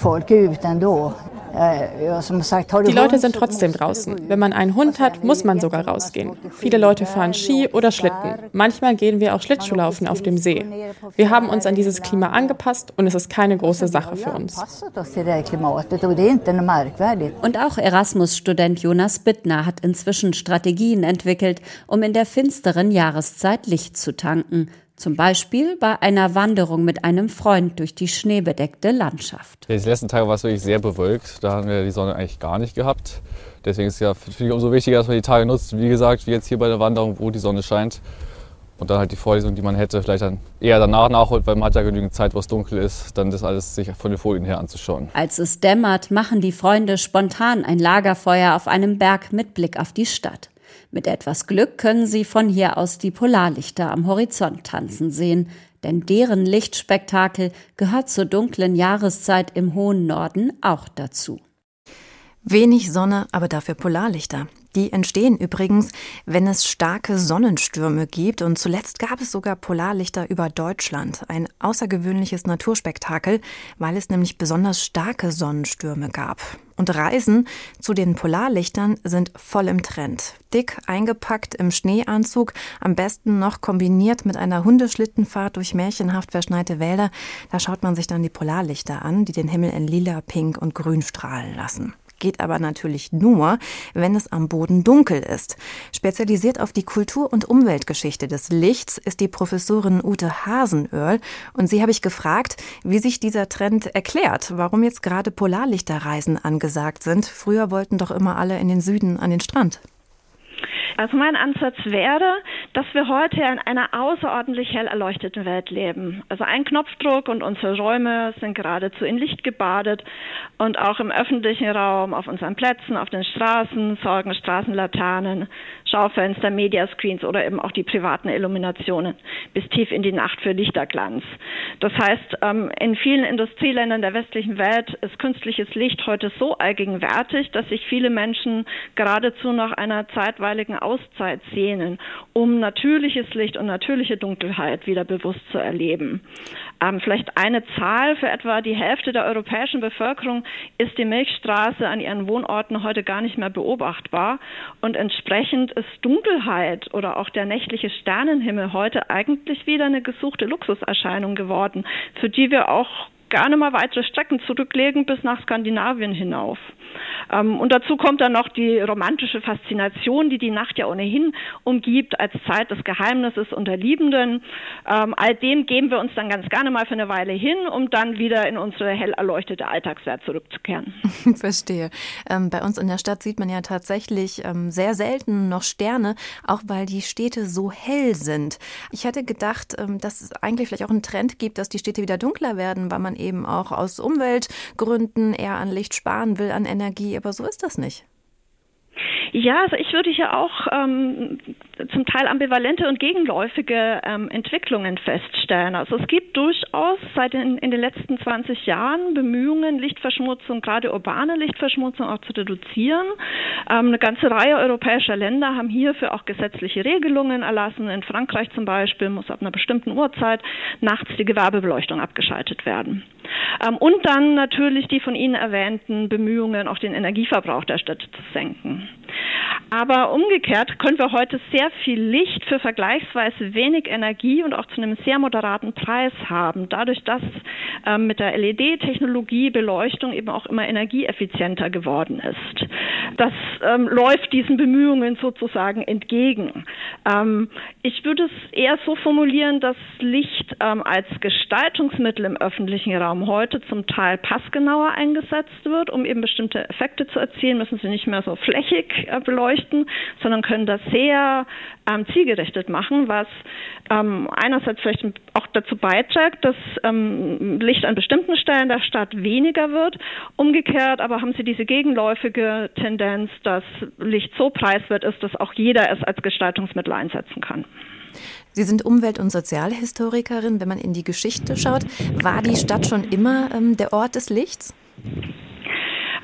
Die Leute sind trotzdem draußen. Wenn man einen Hund hat, muss man sogar rausgehen. Viele Leute fahren Ski oder Schlitten. Manchmal gehen wir auch Schlittschuhlaufen auf dem See. Wir haben uns an dieses Klima angepasst und es ist keine große Sache für uns. Und auch Erasmus-Student Jonas Bittner hat inzwischen Strategien entwickelt, um in der finsteren Jahreszeit Licht zu tanken. Zum Beispiel bei einer Wanderung mit einem Freund durch die schneebedeckte Landschaft. Die letzten Tage war es wirklich sehr bewölkt. Da haben wir die Sonne eigentlich gar nicht gehabt. Deswegen ist es ja finde ich umso wichtiger, dass man die Tage nutzt. Wie gesagt, wie jetzt hier bei der Wanderung, wo die Sonne scheint. Und dann halt die Vorlesung, die man hätte, vielleicht dann eher danach nachholt, weil man hat ja genügend Zeit, wo es dunkel ist, dann das alles sich von den Folien her anzuschauen. Als es dämmert, machen die Freunde spontan ein Lagerfeuer auf einem Berg mit Blick auf die Stadt. Mit etwas Glück können Sie von hier aus die Polarlichter am Horizont tanzen sehen, denn deren Lichtspektakel gehört zur dunklen Jahreszeit im hohen Norden auch dazu. Wenig Sonne, aber dafür Polarlichter. Die entstehen übrigens, wenn es starke Sonnenstürme gibt und zuletzt gab es sogar Polarlichter über Deutschland. Ein außergewöhnliches Naturspektakel, weil es nämlich besonders starke Sonnenstürme gab. Und Reisen zu den Polarlichtern sind voll im Trend. Dick eingepackt im Schneeanzug, am besten noch kombiniert mit einer Hundeschlittenfahrt durch märchenhaft verschneite Wälder. Da schaut man sich dann die Polarlichter an, die den Himmel in lila, pink und grün strahlen lassen geht aber natürlich nur, wenn es am Boden dunkel ist. Spezialisiert auf die Kultur- und Umweltgeschichte des Lichts ist die Professorin Ute Hasenöhrl und sie habe ich gefragt, wie sich dieser Trend erklärt, warum jetzt gerade Polarlichterreisen angesagt sind. Früher wollten doch immer alle in den Süden an den Strand. Also mein Ansatz wäre, dass wir heute in einer außerordentlich hell erleuchteten Welt leben. Also ein Knopfdruck und unsere Räume sind geradezu in Licht gebadet und auch im öffentlichen Raum, auf unseren Plätzen, auf den Straßen sorgen Straßenlaternen, Schaufenster, Mediascreens oder eben auch die privaten Illuminationen bis tief in die Nacht für Lichterglanz. Das heißt, ähm, in vielen Industrieländern der westlichen Welt ist künstliches Licht heute so allgegenwärtig, dass sich viele Menschen geradezu nach einer zeitweiligen Auszeit sehnen, um natürliches Licht und natürliche Dunkelheit wieder bewusst zu erleben. Ähm, vielleicht eine Zahl für etwa die Hälfte der europäischen Bevölkerung ist die Milchstraße an ihren Wohnorten heute gar nicht mehr beobachtbar. Und entsprechend ist Dunkelheit oder auch der nächtliche Sternenhimmel heute eigentlich wieder eine gesuchte Luxuserscheinung geworden, für die wir auch gerne mal weitere Strecken zurücklegen bis nach Skandinavien hinauf. Ähm, und dazu kommt dann noch die romantische Faszination, die die Nacht ja ohnehin umgibt als Zeit des Geheimnisses unter Liebenden. Ähm, all dem geben wir uns dann ganz gerne mal für eine Weile hin, um dann wieder in unsere hell erleuchtete Alltagswelt zurückzukehren. Verstehe. Ähm, bei uns in der Stadt sieht man ja tatsächlich ähm, sehr selten noch Sterne, auch weil die Städte so hell sind. Ich hätte gedacht, ähm, dass es eigentlich vielleicht auch einen Trend gibt, dass die Städte wieder dunkler werden, weil man eben auch aus Umweltgründen eher an Licht sparen will, an Energie. Aber so ist das nicht. Ja, also ich würde hier auch ähm, zum Teil ambivalente und gegenläufige ähm, Entwicklungen feststellen. Also es gibt durchaus seit den, in den letzten 20 Jahren Bemühungen, Lichtverschmutzung, gerade urbane Lichtverschmutzung auch zu reduzieren. Ähm, eine ganze Reihe europäischer Länder haben hierfür auch gesetzliche Regelungen erlassen. In Frankreich zum Beispiel muss ab einer bestimmten Uhrzeit nachts die Gewerbebeleuchtung abgeschaltet werden. Ähm, und dann natürlich die von Ihnen erwähnten Bemühungen, auch den Energieverbrauch der Städte zu senken. Aber umgekehrt können wir heute sehr viel Licht für vergleichsweise wenig Energie und auch zu einem sehr moderaten Preis haben, dadurch, dass ähm, mit der LED-Technologie Beleuchtung eben auch immer energieeffizienter geworden ist. Das ähm, läuft diesen Bemühungen sozusagen entgegen. Ähm, ich würde es eher so formulieren, dass Licht ähm, als Gestaltungsmittel im öffentlichen Raum heute zum Teil passgenauer eingesetzt wird, um eben bestimmte Effekte zu erzielen, müssen sie nicht mehr so flächig äh, beleuchten, sondern können das sehr ähm, zielgerichtet machen, was ähm, einerseits vielleicht auch dazu beiträgt, dass ähm, Licht an bestimmten Stellen der Stadt weniger wird. Umgekehrt aber haben sie diese gegenläufige Tendenz, dass Licht so preiswert ist, dass auch jeder es als Gestaltungsmittel einsetzen kann. Sie sind Umwelt- und Sozialhistorikerin. Wenn man in die Geschichte schaut, war die Stadt schon immer ähm, der Ort des Lichts?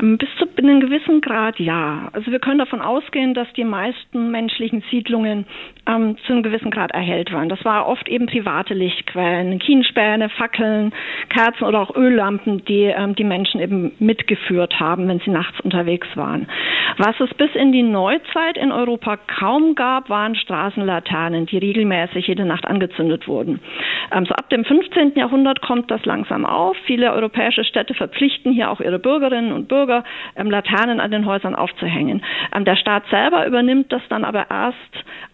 Ähm, bis zu einem gewissen Grad ja. Also wir können davon ausgehen, dass die meisten menschlichen Siedlungen ähm, zu einem gewissen Grad erhellt waren. Das war oft eben private Lichtquellen, Kienspäne, Fackeln, Kerzen oder auch Öllampen, die ähm, die Menschen eben mitgeführt haben, wenn sie nachts unterwegs waren. Was es bis in die Neuzeit in Europa kaum gab, waren Straßenlaternen, die regelmäßig jede Nacht angezündet wurden. Ähm, so ab dem 15. Jahrhundert kommt das langsam auf. Viele europäische Städte verpflichten hier auch ihre Bürgerinnen und Bürger, ähm, Laternen an den Häusern aufzuhängen. Ähm, der Staat selber übernimmt das dann aber erst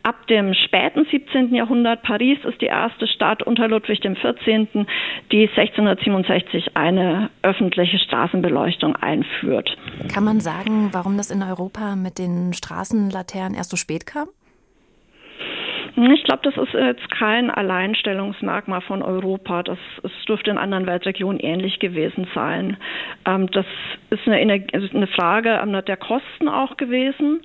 ab dem späten 17. Jahrhundert. Paris ist die erste Stadt unter Ludwig XIV., die 1667 eine öffentliche Straßenbeleuchtung einführt. Kann man sagen, warum das in Europa mit den Straßenlaternen erst so spät kam? Ich glaube, das ist jetzt kein Alleinstellungsmerkmal von Europa. Das, es dürfte in anderen Weltregionen ähnlich gewesen sein. Ähm, das ist eine, also eine Frage der Kosten auch gewesen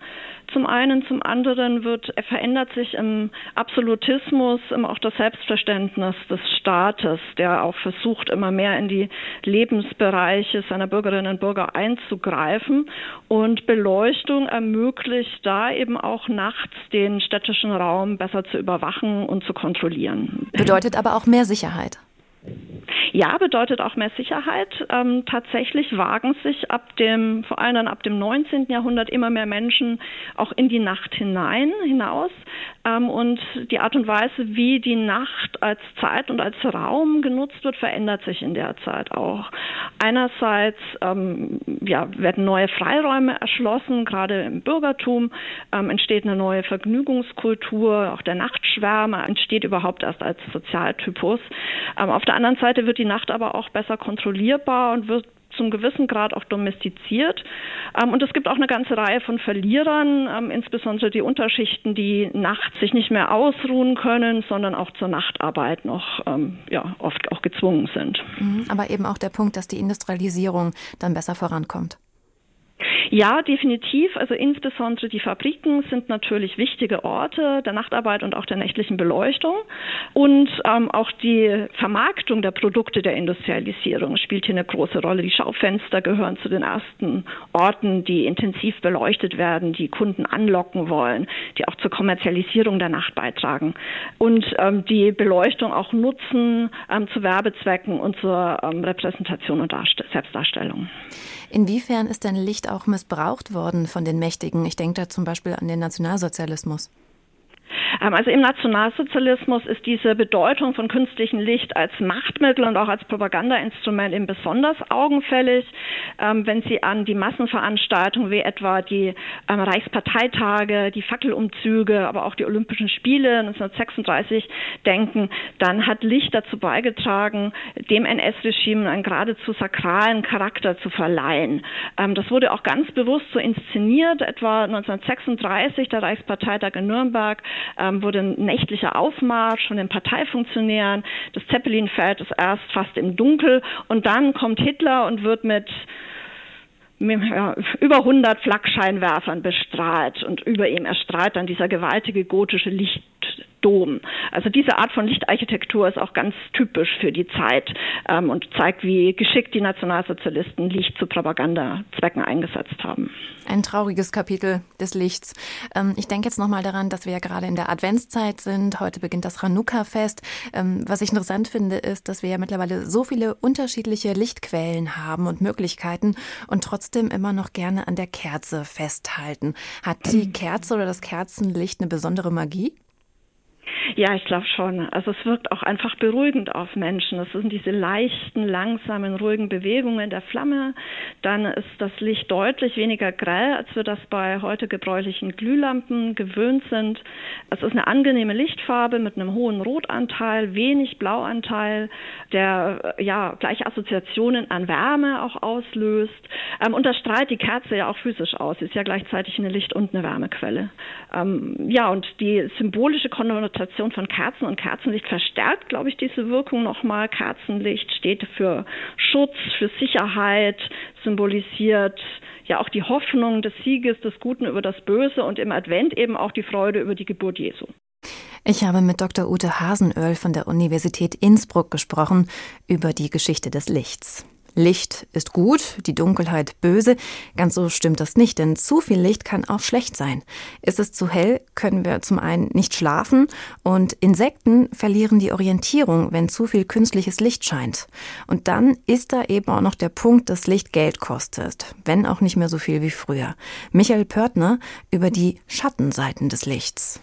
zum einen, zum anderen wird, verändert sich im Absolutismus auch das Selbstverständnis des Staates, der auch versucht, immer mehr in die Lebensbereiche seiner Bürgerinnen und Bürger einzugreifen. Und Beleuchtung ermöglicht da eben auch nachts den städtischen Raum besser zu überwachen und zu kontrollieren. Bedeutet aber auch mehr Sicherheit. Ja, bedeutet auch mehr Sicherheit. Ähm, tatsächlich wagen sich ab dem, vor allem dann ab dem 19. Jahrhundert immer mehr Menschen auch in die Nacht hinein, hinaus. Ähm, und die Art und Weise, wie die Nacht als Zeit und als Raum genutzt wird, verändert sich in der Zeit auch. Einerseits ähm, ja, werden neue Freiräume erschlossen, gerade im Bürgertum ähm, entsteht eine neue Vergnügungskultur, auch der Nachtschwärme entsteht überhaupt erst als Sozialtypus. Ähm, auf der anderen Seite wird die Nacht aber auch besser kontrollierbar und wird zum gewissen Grad auch domestiziert. Ähm, und es gibt auch eine ganze Reihe von Verlierern, ähm, insbesondere die Unterschichten, die nachts sich nicht mehr ausruhen können, sondern auch zur Nachtarbeit noch ähm, ja, oft auch gezwungen sind. Mhm, aber eben auch der Punkt, dass die Industrialisierung dann besser vorankommt. Ja, definitiv. Also insbesondere die Fabriken sind natürlich wichtige Orte der Nachtarbeit und auch der nächtlichen Beleuchtung. Und ähm, auch die Vermarktung der Produkte der Industrialisierung spielt hier eine große Rolle. Die Schaufenster gehören zu den ersten Orten, die intensiv beleuchtet werden, die Kunden anlocken wollen, die auch zur Kommerzialisierung der Nacht beitragen und ähm, die Beleuchtung auch nutzen ähm, zu Werbezwecken und zur ähm, Repräsentation und Darst Selbstdarstellung. Inwiefern ist denn Licht auch missbraucht worden von den Mächtigen? Ich denke da zum Beispiel an den Nationalsozialismus. Ähm, also im Nationalsozialismus ist diese Bedeutung von künstlichem Licht als Machtmittel und auch als Propagandainstrument eben besonders augenfällig. Ähm, wenn Sie an die Massenveranstaltungen wie etwa die ähm, Reichsparteitage, die Fackelumzüge, aber auch die Olympischen Spiele 1936 denken, dann hat Licht dazu beigetragen, dem NS-Regime einen geradezu sakralen Charakter zu verleihen. Das wurde auch ganz bewusst so inszeniert, etwa 1936 der Reichsparteitag in Nürnberg ähm, wurde ein nächtlicher Aufmarsch von den Parteifunktionären. Das Zeppelinfeld ist erst fast im Dunkel und dann kommt Hitler und wird mit über 100 Flakscheinwerfern bestrahlt und über ihm erstrahlt dann dieser gewaltige gotische Lichtdom. Also diese Art von Lichtarchitektur ist auch ganz typisch für die Zeit ähm, und zeigt, wie geschickt die Nationalsozialisten Licht zu Propagandazwecken eingesetzt haben. Ein trauriges Kapitel des Lichts. Ähm, ich denke jetzt nochmal daran, dass wir ja gerade in der Adventszeit sind. Heute beginnt das Chanukka-Fest. Ähm, was ich interessant finde, ist, dass wir ja mittlerweile so viele unterschiedliche Lichtquellen haben und Möglichkeiten und trotzdem immer noch gerne an der Kerze festhalten. Hat die Kerze oder das Kerzenlicht eine besondere Magie? Ja, ich glaube schon. Also es wirkt auch einfach beruhigend auf Menschen. Es sind diese leichten, langsamen, ruhigen Bewegungen der Flamme. Dann ist das Licht deutlich weniger grell, als wir das bei heute gebräuchlichen Glühlampen gewöhnt sind. Es ist eine angenehme Lichtfarbe mit einem hohen Rotanteil, wenig Blauanteil, der ja gleich Assoziationen an Wärme auch auslöst. Ähm, und das strahlt die Kerze ja auch physisch aus. Sie ist ja gleichzeitig eine Licht- und eine Wärmequelle. Ähm, ja, und die symbolische Konnotation Kombination von Kerzen und Kerzenlicht verstärkt, glaube ich, diese Wirkung nochmal. Kerzenlicht steht für Schutz, für Sicherheit, symbolisiert ja auch die Hoffnung des Sieges des Guten über das Böse und im Advent eben auch die Freude über die Geburt Jesu. Ich habe mit Dr. Ute Hasenöl von der Universität Innsbruck gesprochen über die Geschichte des Lichts. Licht ist gut, die Dunkelheit böse. Ganz so stimmt das nicht, denn zu viel Licht kann auch schlecht sein. Ist es zu hell, können wir zum einen nicht schlafen und Insekten verlieren die Orientierung, wenn zu viel künstliches Licht scheint. Und dann ist da eben auch noch der Punkt, dass Licht Geld kostet, wenn auch nicht mehr so viel wie früher. Michael Pörtner über die Schattenseiten des Lichts.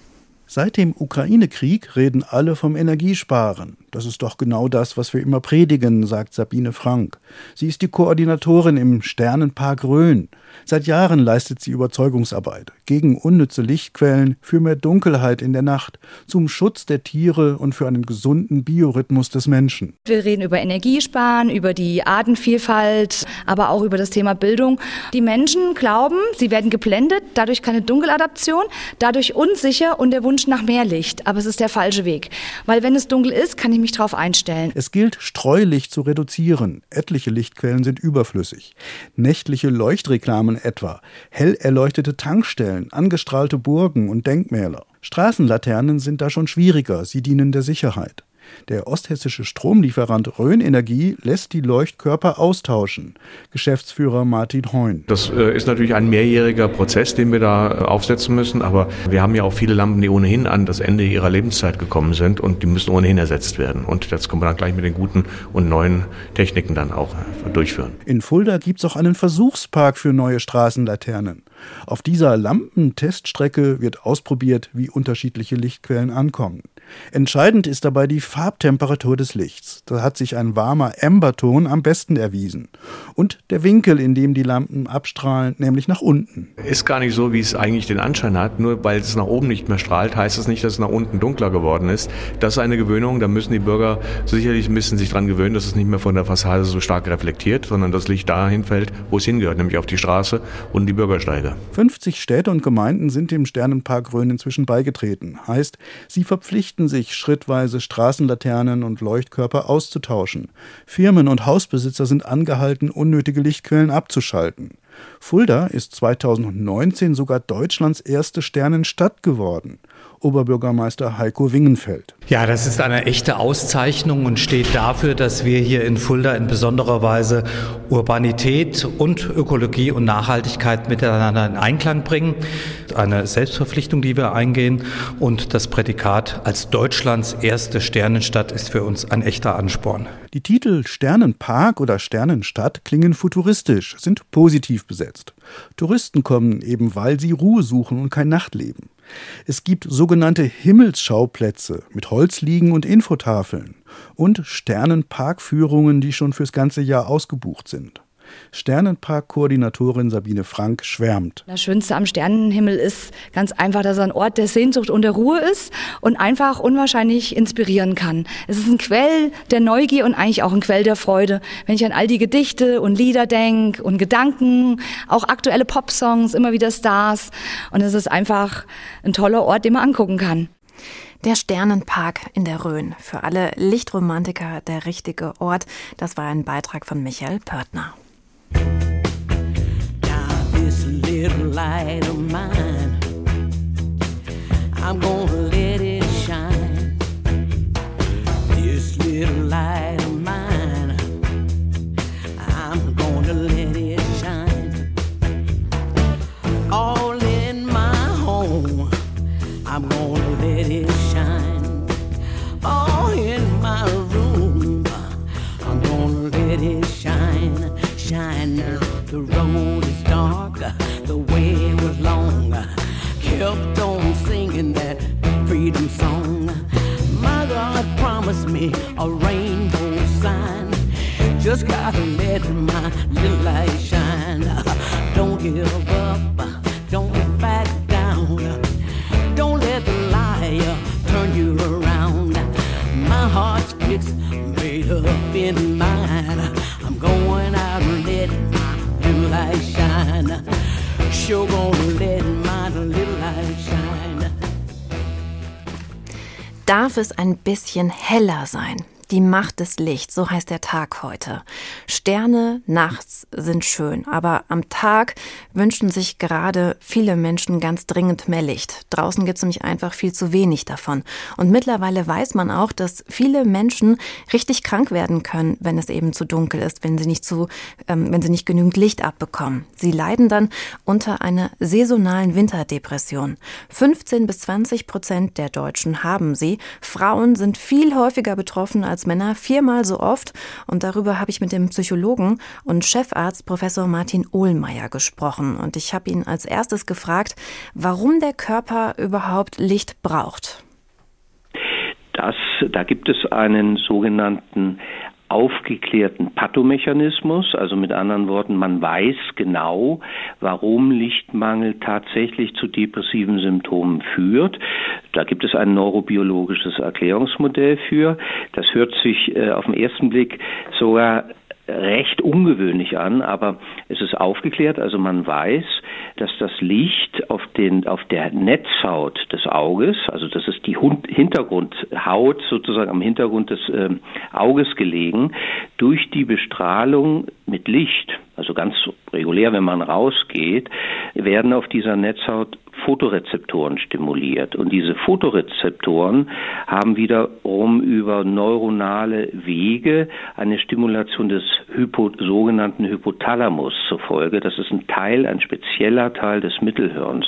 Seit dem Ukraine-Krieg reden alle vom Energiesparen. Das ist doch genau das, was wir immer predigen, sagt Sabine Frank. Sie ist die Koordinatorin im Sternenpark Rhön. Seit Jahren leistet sie Überzeugungsarbeit gegen unnütze Lichtquellen, für mehr Dunkelheit in der Nacht, zum Schutz der Tiere und für einen gesunden Biorhythmus des Menschen. Wir reden über Energiesparen, über die Artenvielfalt, aber auch über das Thema Bildung. Die Menschen glauben, sie werden geblendet, dadurch keine Dunkeladaption, dadurch unsicher und der Wunsch nach mehr Licht. Aber es ist der falsche Weg, weil wenn es dunkel ist, kann ich mich darauf einstellen. Es gilt, Streulicht zu reduzieren. Etliche Lichtquellen sind überflüssig. Nächtliche Leuchtreklamen etwa, hell erleuchtete Tankstellen, angestrahlte Burgen und Denkmäler. Straßenlaternen sind da schon schwieriger, sie dienen der Sicherheit. Der osthessische Stromlieferant Rhön Energie lässt die Leuchtkörper austauschen. Geschäftsführer Martin Heun. Das äh, ist natürlich ein mehrjähriger Prozess, den wir da äh, aufsetzen müssen. Aber wir haben ja auch viele Lampen, die ohnehin an das Ende ihrer Lebenszeit gekommen sind und die müssen ohnehin ersetzt werden. Und das können wir dann gleich mit den guten und neuen Techniken dann auch äh, durchführen. In Fulda gibt es auch einen Versuchspark für neue Straßenlaternen. Auf dieser Lampenteststrecke wird ausprobiert, wie unterschiedliche Lichtquellen ankommen. Entscheidend ist dabei die Farbtemperatur des Lichts. Da hat sich ein warmer Amberton am besten erwiesen. Und der Winkel, in dem die Lampen abstrahlen, nämlich nach unten. Ist gar nicht so, wie es eigentlich den Anschein hat. Nur weil es nach oben nicht mehr strahlt, heißt es nicht, dass es nach unten dunkler geworden ist. Das ist eine Gewöhnung. Da müssen die Bürger sicherlich ein bisschen sich dran gewöhnen, dass es nicht mehr von der Fassade so stark reflektiert, sondern das Licht dahin fällt, wo es hingehört, nämlich auf die Straße und die Bürgersteige. 50 Städte und Gemeinden sind dem Sternenpark Rhön inzwischen beigetreten. Heißt, sie verpflichten verpflichten sich schrittweise Straßenlaternen und Leuchtkörper auszutauschen. Firmen und Hausbesitzer sind angehalten, unnötige Lichtquellen abzuschalten. Fulda ist 2019 sogar Deutschlands erste Sternenstadt geworden. Oberbürgermeister Heiko Wingenfeld. Ja, das ist eine echte Auszeichnung und steht dafür, dass wir hier in Fulda in besonderer Weise Urbanität und Ökologie und Nachhaltigkeit miteinander in Einklang bringen. Eine Selbstverpflichtung, die wir eingehen und das Prädikat als Deutschlands erste Sternenstadt ist für uns ein echter Ansporn. Die Titel Sternenpark oder Sternenstadt klingen futuristisch, sind positiv besetzt. Touristen kommen eben, weil sie Ruhe suchen und kein Nachtleben. Es gibt sogenannte Himmelsschauplätze mit Holzliegen und Infotafeln und Sternenparkführungen, die schon fürs ganze Jahr ausgebucht sind. Sternenpark-Koordinatorin Sabine Frank schwärmt. Das Schönste am Sternenhimmel ist ganz einfach, dass er ein Ort der Sehnsucht und der Ruhe ist und einfach unwahrscheinlich inspirieren kann. Es ist ein Quell der Neugier und eigentlich auch ein Quell der Freude. Wenn ich an all die Gedichte und Lieder denke und Gedanken, auch aktuelle Popsongs, immer wieder Stars. Und es ist einfach ein toller Ort, den man angucken kann. Der Sternenpark in der Rhön. Für alle Lichtromantiker der richtige Ort. Das war ein Beitrag von Michael Pörtner. This little light of mine. I'm gonna let it shine. This little light shine. The road is dark. The way was long. Kept on singing that freedom song. My God promised me a rainbow sign. Just gotta let my little light shine. Don't give up, don't back down. Don't let the liar turn you around. My heart's fixed, made up in mind. I'm going out light shine. Sure gonna let my little light shine. Darf es ein bisschen heller sein? Die Macht des Lichts, so heißt der Tag heute. Sterne nachts sind schön, aber am Tag wünschen sich gerade viele Menschen ganz dringend mehr Licht. Draußen gibt es nämlich einfach viel zu wenig davon. Und mittlerweile weiß man auch, dass viele Menschen richtig krank werden können, wenn es eben zu dunkel ist, wenn sie nicht zu, ähm, wenn sie nicht genügend Licht abbekommen. Sie leiden dann unter einer saisonalen Winterdepression. 15 bis 20 Prozent der Deutschen haben sie. Frauen sind viel häufiger betroffen als Männer, viermal so oft. Und darüber habe ich mit dem Psychologen und Chefarzt Professor Martin Ohlmeier gesprochen. Und ich habe ihn als erstes gefragt, warum der Körper überhaupt Licht braucht. Das, da gibt es einen sogenannten aufgeklärten Pathomechanismus, also mit anderen Worten, man weiß genau, warum Lichtmangel tatsächlich zu depressiven Symptomen führt. Da gibt es ein neurobiologisches Erklärungsmodell für. Das hört sich äh, auf den ersten Blick sogar recht ungewöhnlich an, aber es ist aufgeklärt, also man weiß, dass das Licht auf, den, auf der Netzhaut des Auges, also das ist die Hintergrundhaut sozusagen am Hintergrund des äh, Auges gelegen, durch die Bestrahlung mit Licht, also ganz regulär, wenn man rausgeht, werden auf dieser Netzhaut Fotorezeptoren stimuliert. Und diese Fotorezeptoren haben wiederum über neuronale Wege eine Stimulation des Hypo, sogenannten Hypothalamus zur Folge. Das ist ein Teil, ein spezieller Teil des Mittelhirns.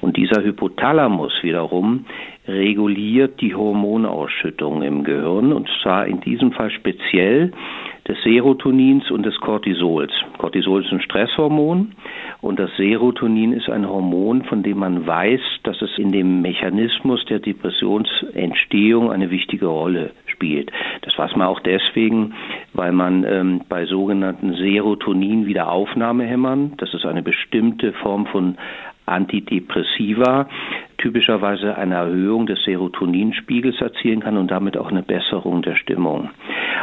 Und dieser Hypothalamus wiederum reguliert die Hormonausschüttung im Gehirn und zwar in diesem Fall speziell des Serotonins und des Cortisols. Cortisol ist ein Stresshormon und das Serotonin ist ein Hormon, von dem man weiß, dass es in dem Mechanismus der Depressionsentstehung eine wichtige Rolle spielt. Das weiß man auch deswegen, weil man ähm, bei sogenannten Serotonin-Wiederaufnahmehämmern, das ist eine bestimmte Form von Antidepressiva typischerweise eine Erhöhung des Serotoninspiegels erzielen kann und damit auch eine Besserung der Stimmung.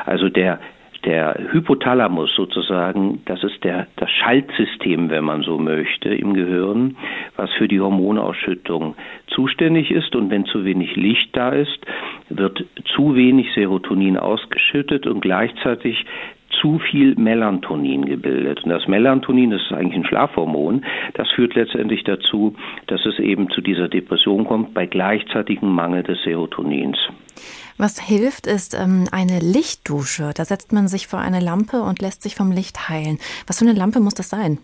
Also der der Hypothalamus sozusagen, das ist der, das Schaltsystem, wenn man so möchte, im Gehirn, was für die Hormonausschüttung zuständig ist. Und wenn zu wenig Licht da ist, wird zu wenig Serotonin ausgeschüttet und gleichzeitig zu viel Melatonin gebildet. Und das Melatonin, das ist eigentlich ein Schlafhormon, das führt letztendlich dazu, dass es eben zu dieser Depression kommt bei gleichzeitigem Mangel des Serotonins. Was hilft, ist ähm, eine Lichtdusche. Da setzt man sich vor eine Lampe und lässt sich vom Licht heilen. Was für eine Lampe muss das sein?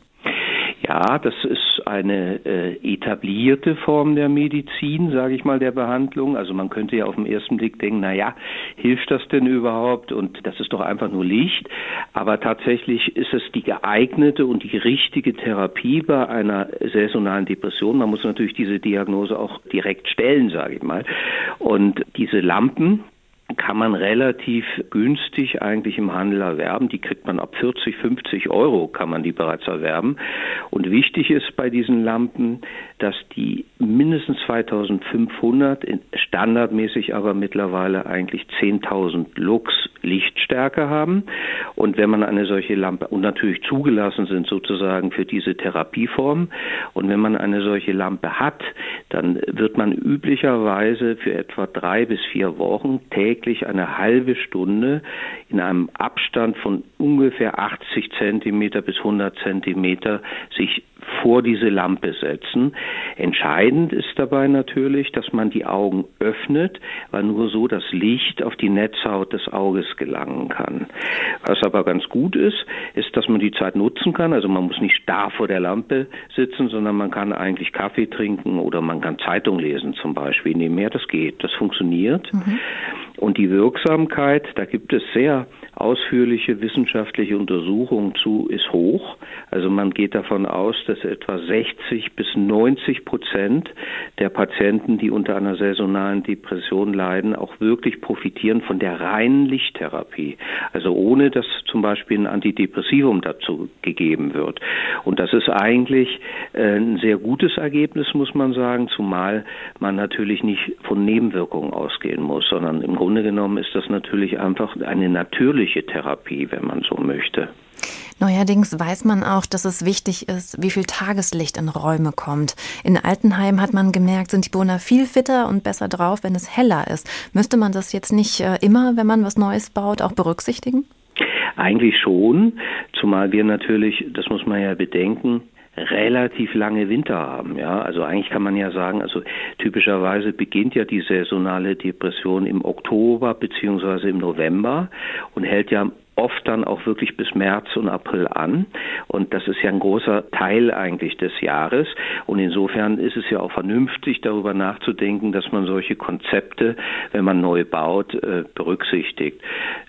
Ja, das ist eine äh, etablierte Form der Medizin, sage ich mal, der Behandlung. Also man könnte ja auf den ersten Blick denken, na ja, hilft das denn überhaupt? Und das ist doch einfach nur Licht. Aber tatsächlich ist es die geeignete und die richtige Therapie bei einer saisonalen Depression. Man muss natürlich diese Diagnose auch direkt stellen, sage ich mal. Und diese Lampen, kann man relativ günstig eigentlich im Handel erwerben. Die kriegt man ab 40, 50 Euro kann man die bereits erwerben. Und wichtig ist bei diesen Lampen, dass die mindestens 2500, standardmäßig aber mittlerweile eigentlich 10.000 Lux Lichtstärke haben. Und wenn man eine solche Lampe und natürlich zugelassen sind sozusagen für diese Therapieform und wenn man eine solche Lampe hat, dann wird man üblicherweise für etwa drei bis vier Wochen täglich eine halbe Stunde in einem Abstand von ungefähr 80 Zentimeter bis 100 Zentimeter sich vor diese Lampe setzen. Entscheidend ist dabei natürlich, dass man die Augen öffnet, weil nur so das Licht auf die Netzhaut des Auges gelangen kann. Was aber ganz gut ist, ist, dass man die Zeit nutzen kann. Also man muss nicht starr vor der Lampe sitzen, sondern man kann eigentlich Kaffee trinken oder man kann Zeitung lesen zum Beispiel. Nebenher, das geht, das funktioniert. Mhm. Und die Wirksamkeit, da gibt es sehr ausführliche wissenschaftliche Untersuchungen zu, ist hoch. Also man geht davon aus, dass etwa 60 bis 90 Prozent der Patienten, die unter einer saisonalen Depression leiden, auch wirklich profitieren von der reinen Lichttherapie. Also ohne, dass zum Beispiel ein Antidepressivum dazu gegeben wird. Und das ist eigentlich äh, ein sehr gutes Ergebnis, muss man sagen, zumal man natürlich nicht von Nebenwirkungen ausgehen muss, sondern im Grunde genommen ist das natürlich einfach eine natürliche Therapie, wenn man so möchte. Neuerdings weiß man auch, dass es wichtig ist, wie viel Tageslicht in Räume kommt. In Altenheim hat man gemerkt, sind die Bewohner viel fitter und besser drauf, wenn es heller ist. Müsste man das jetzt nicht äh, immer, wenn man was Neues baut, auch berücksichtigen? Eigentlich schon, zumal wir natürlich, das muss man ja bedenken, relativ lange Winter haben. Ja, also eigentlich kann man ja sagen, also typischerweise beginnt ja die saisonale Depression im Oktober beziehungsweise im November und hält ja oft dann auch wirklich bis März und April an. Und das ist ja ein großer Teil eigentlich des Jahres. Und insofern ist es ja auch vernünftig, darüber nachzudenken, dass man solche Konzepte, wenn man neu baut, äh, berücksichtigt.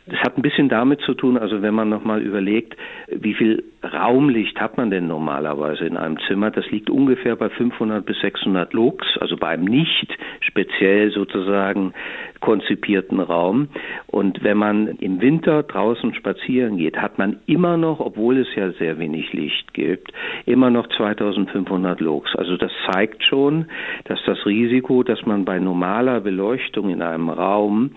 Das hat ein bisschen damit zu tun, also wenn man nochmal überlegt, wie viel Raumlicht hat man denn normalerweise in einem Zimmer? Das liegt ungefähr bei 500 bis 600 Lux, also beim nicht speziell sozusagen konzipierten Raum. Und wenn man im Winter draußen spazieren geht, hat man immer noch, obwohl es ja sehr wenig Licht gibt, immer noch 2500 Lux. Also das zeigt schon, dass das Risiko, dass man bei normaler Beleuchtung in einem Raum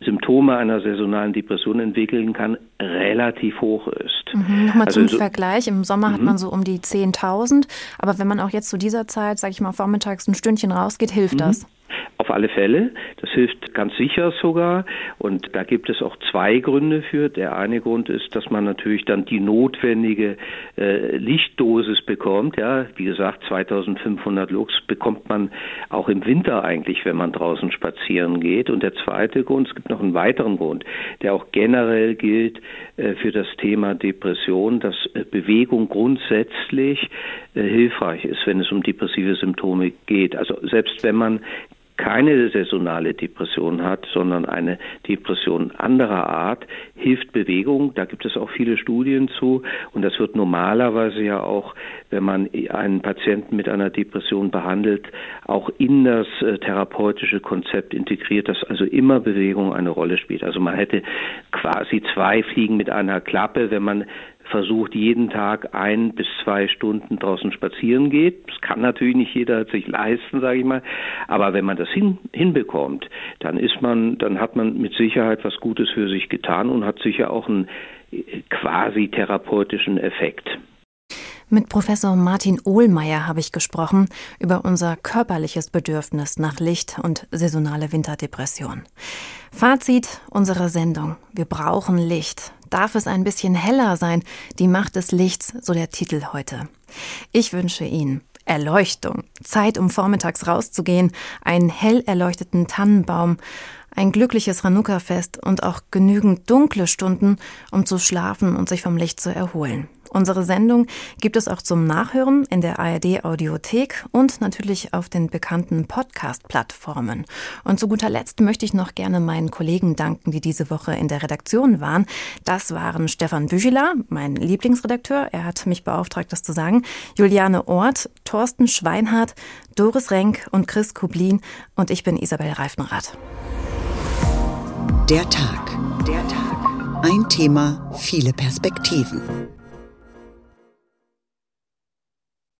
Symptome einer saisonalen Depression entwickeln kann, relativ hoch ist. Mhm, Nochmal also zum so, Vergleich, im Sommer hat mhm. man so um die 10.000, aber wenn man auch jetzt zu dieser Zeit, sage ich mal, vormittags ein Stündchen rausgeht, hilft mhm. das? Auf alle Fälle. Das hilft ganz sicher sogar. Und da gibt es auch zwei Gründe für. Der eine Grund ist, dass man natürlich dann die notwendige äh, Lichtdosis bekommt. Ja, wie gesagt, 2500 Lux bekommt man auch im Winter eigentlich, wenn man draußen spazieren geht. Und der zweite Grund, es gibt noch einen weiteren Grund, der auch generell gilt äh, für das Thema Depression, dass äh, Bewegung grundsätzlich äh, hilfreich ist, wenn es um depressive Symptome geht. Also selbst wenn man keine saisonale Depression hat, sondern eine Depression anderer Art, hilft Bewegung. Da gibt es auch viele Studien zu. Und das wird normalerweise ja auch, wenn man einen Patienten mit einer Depression behandelt, auch in das äh, therapeutische Konzept integriert, dass also immer Bewegung eine Rolle spielt. Also man hätte quasi zwei Fliegen mit einer Klappe, wenn man versucht, jeden Tag ein bis zwei Stunden draußen spazieren geht. Das kann natürlich nicht jeder sich leisten, sage ich mal. Aber wenn man das hin, hinbekommt, dann ist man, dann hat man mit Sicherheit was Gutes für sich getan und hat sicher auch einen äh, quasi therapeutischen Effekt. Mit Professor Martin Ohlmeier habe ich gesprochen über unser körperliches Bedürfnis nach Licht und saisonale Winterdepression. Fazit unserer Sendung. Wir brauchen Licht. Darf es ein bisschen heller sein? Die Macht des Lichts, so der Titel heute. Ich wünsche Ihnen Erleuchtung, Zeit, um vormittags rauszugehen, einen hell erleuchteten Tannenbaum, ein glückliches Chanukka-Fest und auch genügend dunkle Stunden, um zu schlafen und sich vom Licht zu erholen. Unsere Sendung gibt es auch zum Nachhören in der ARD Audiothek und natürlich auf den bekannten Podcast-Plattformen. Und zu guter Letzt möchte ich noch gerne meinen Kollegen danken, die diese Woche in der Redaktion waren. Das waren Stefan Bücheler, mein Lieblingsredakteur. Er hat mich beauftragt, das zu sagen. Juliane Ort, Thorsten Schweinhardt, Doris Renk und Chris Kublin. Und ich bin Isabel Reifenrath. Der Tag. Der Tag. Ein Thema, viele Perspektiven.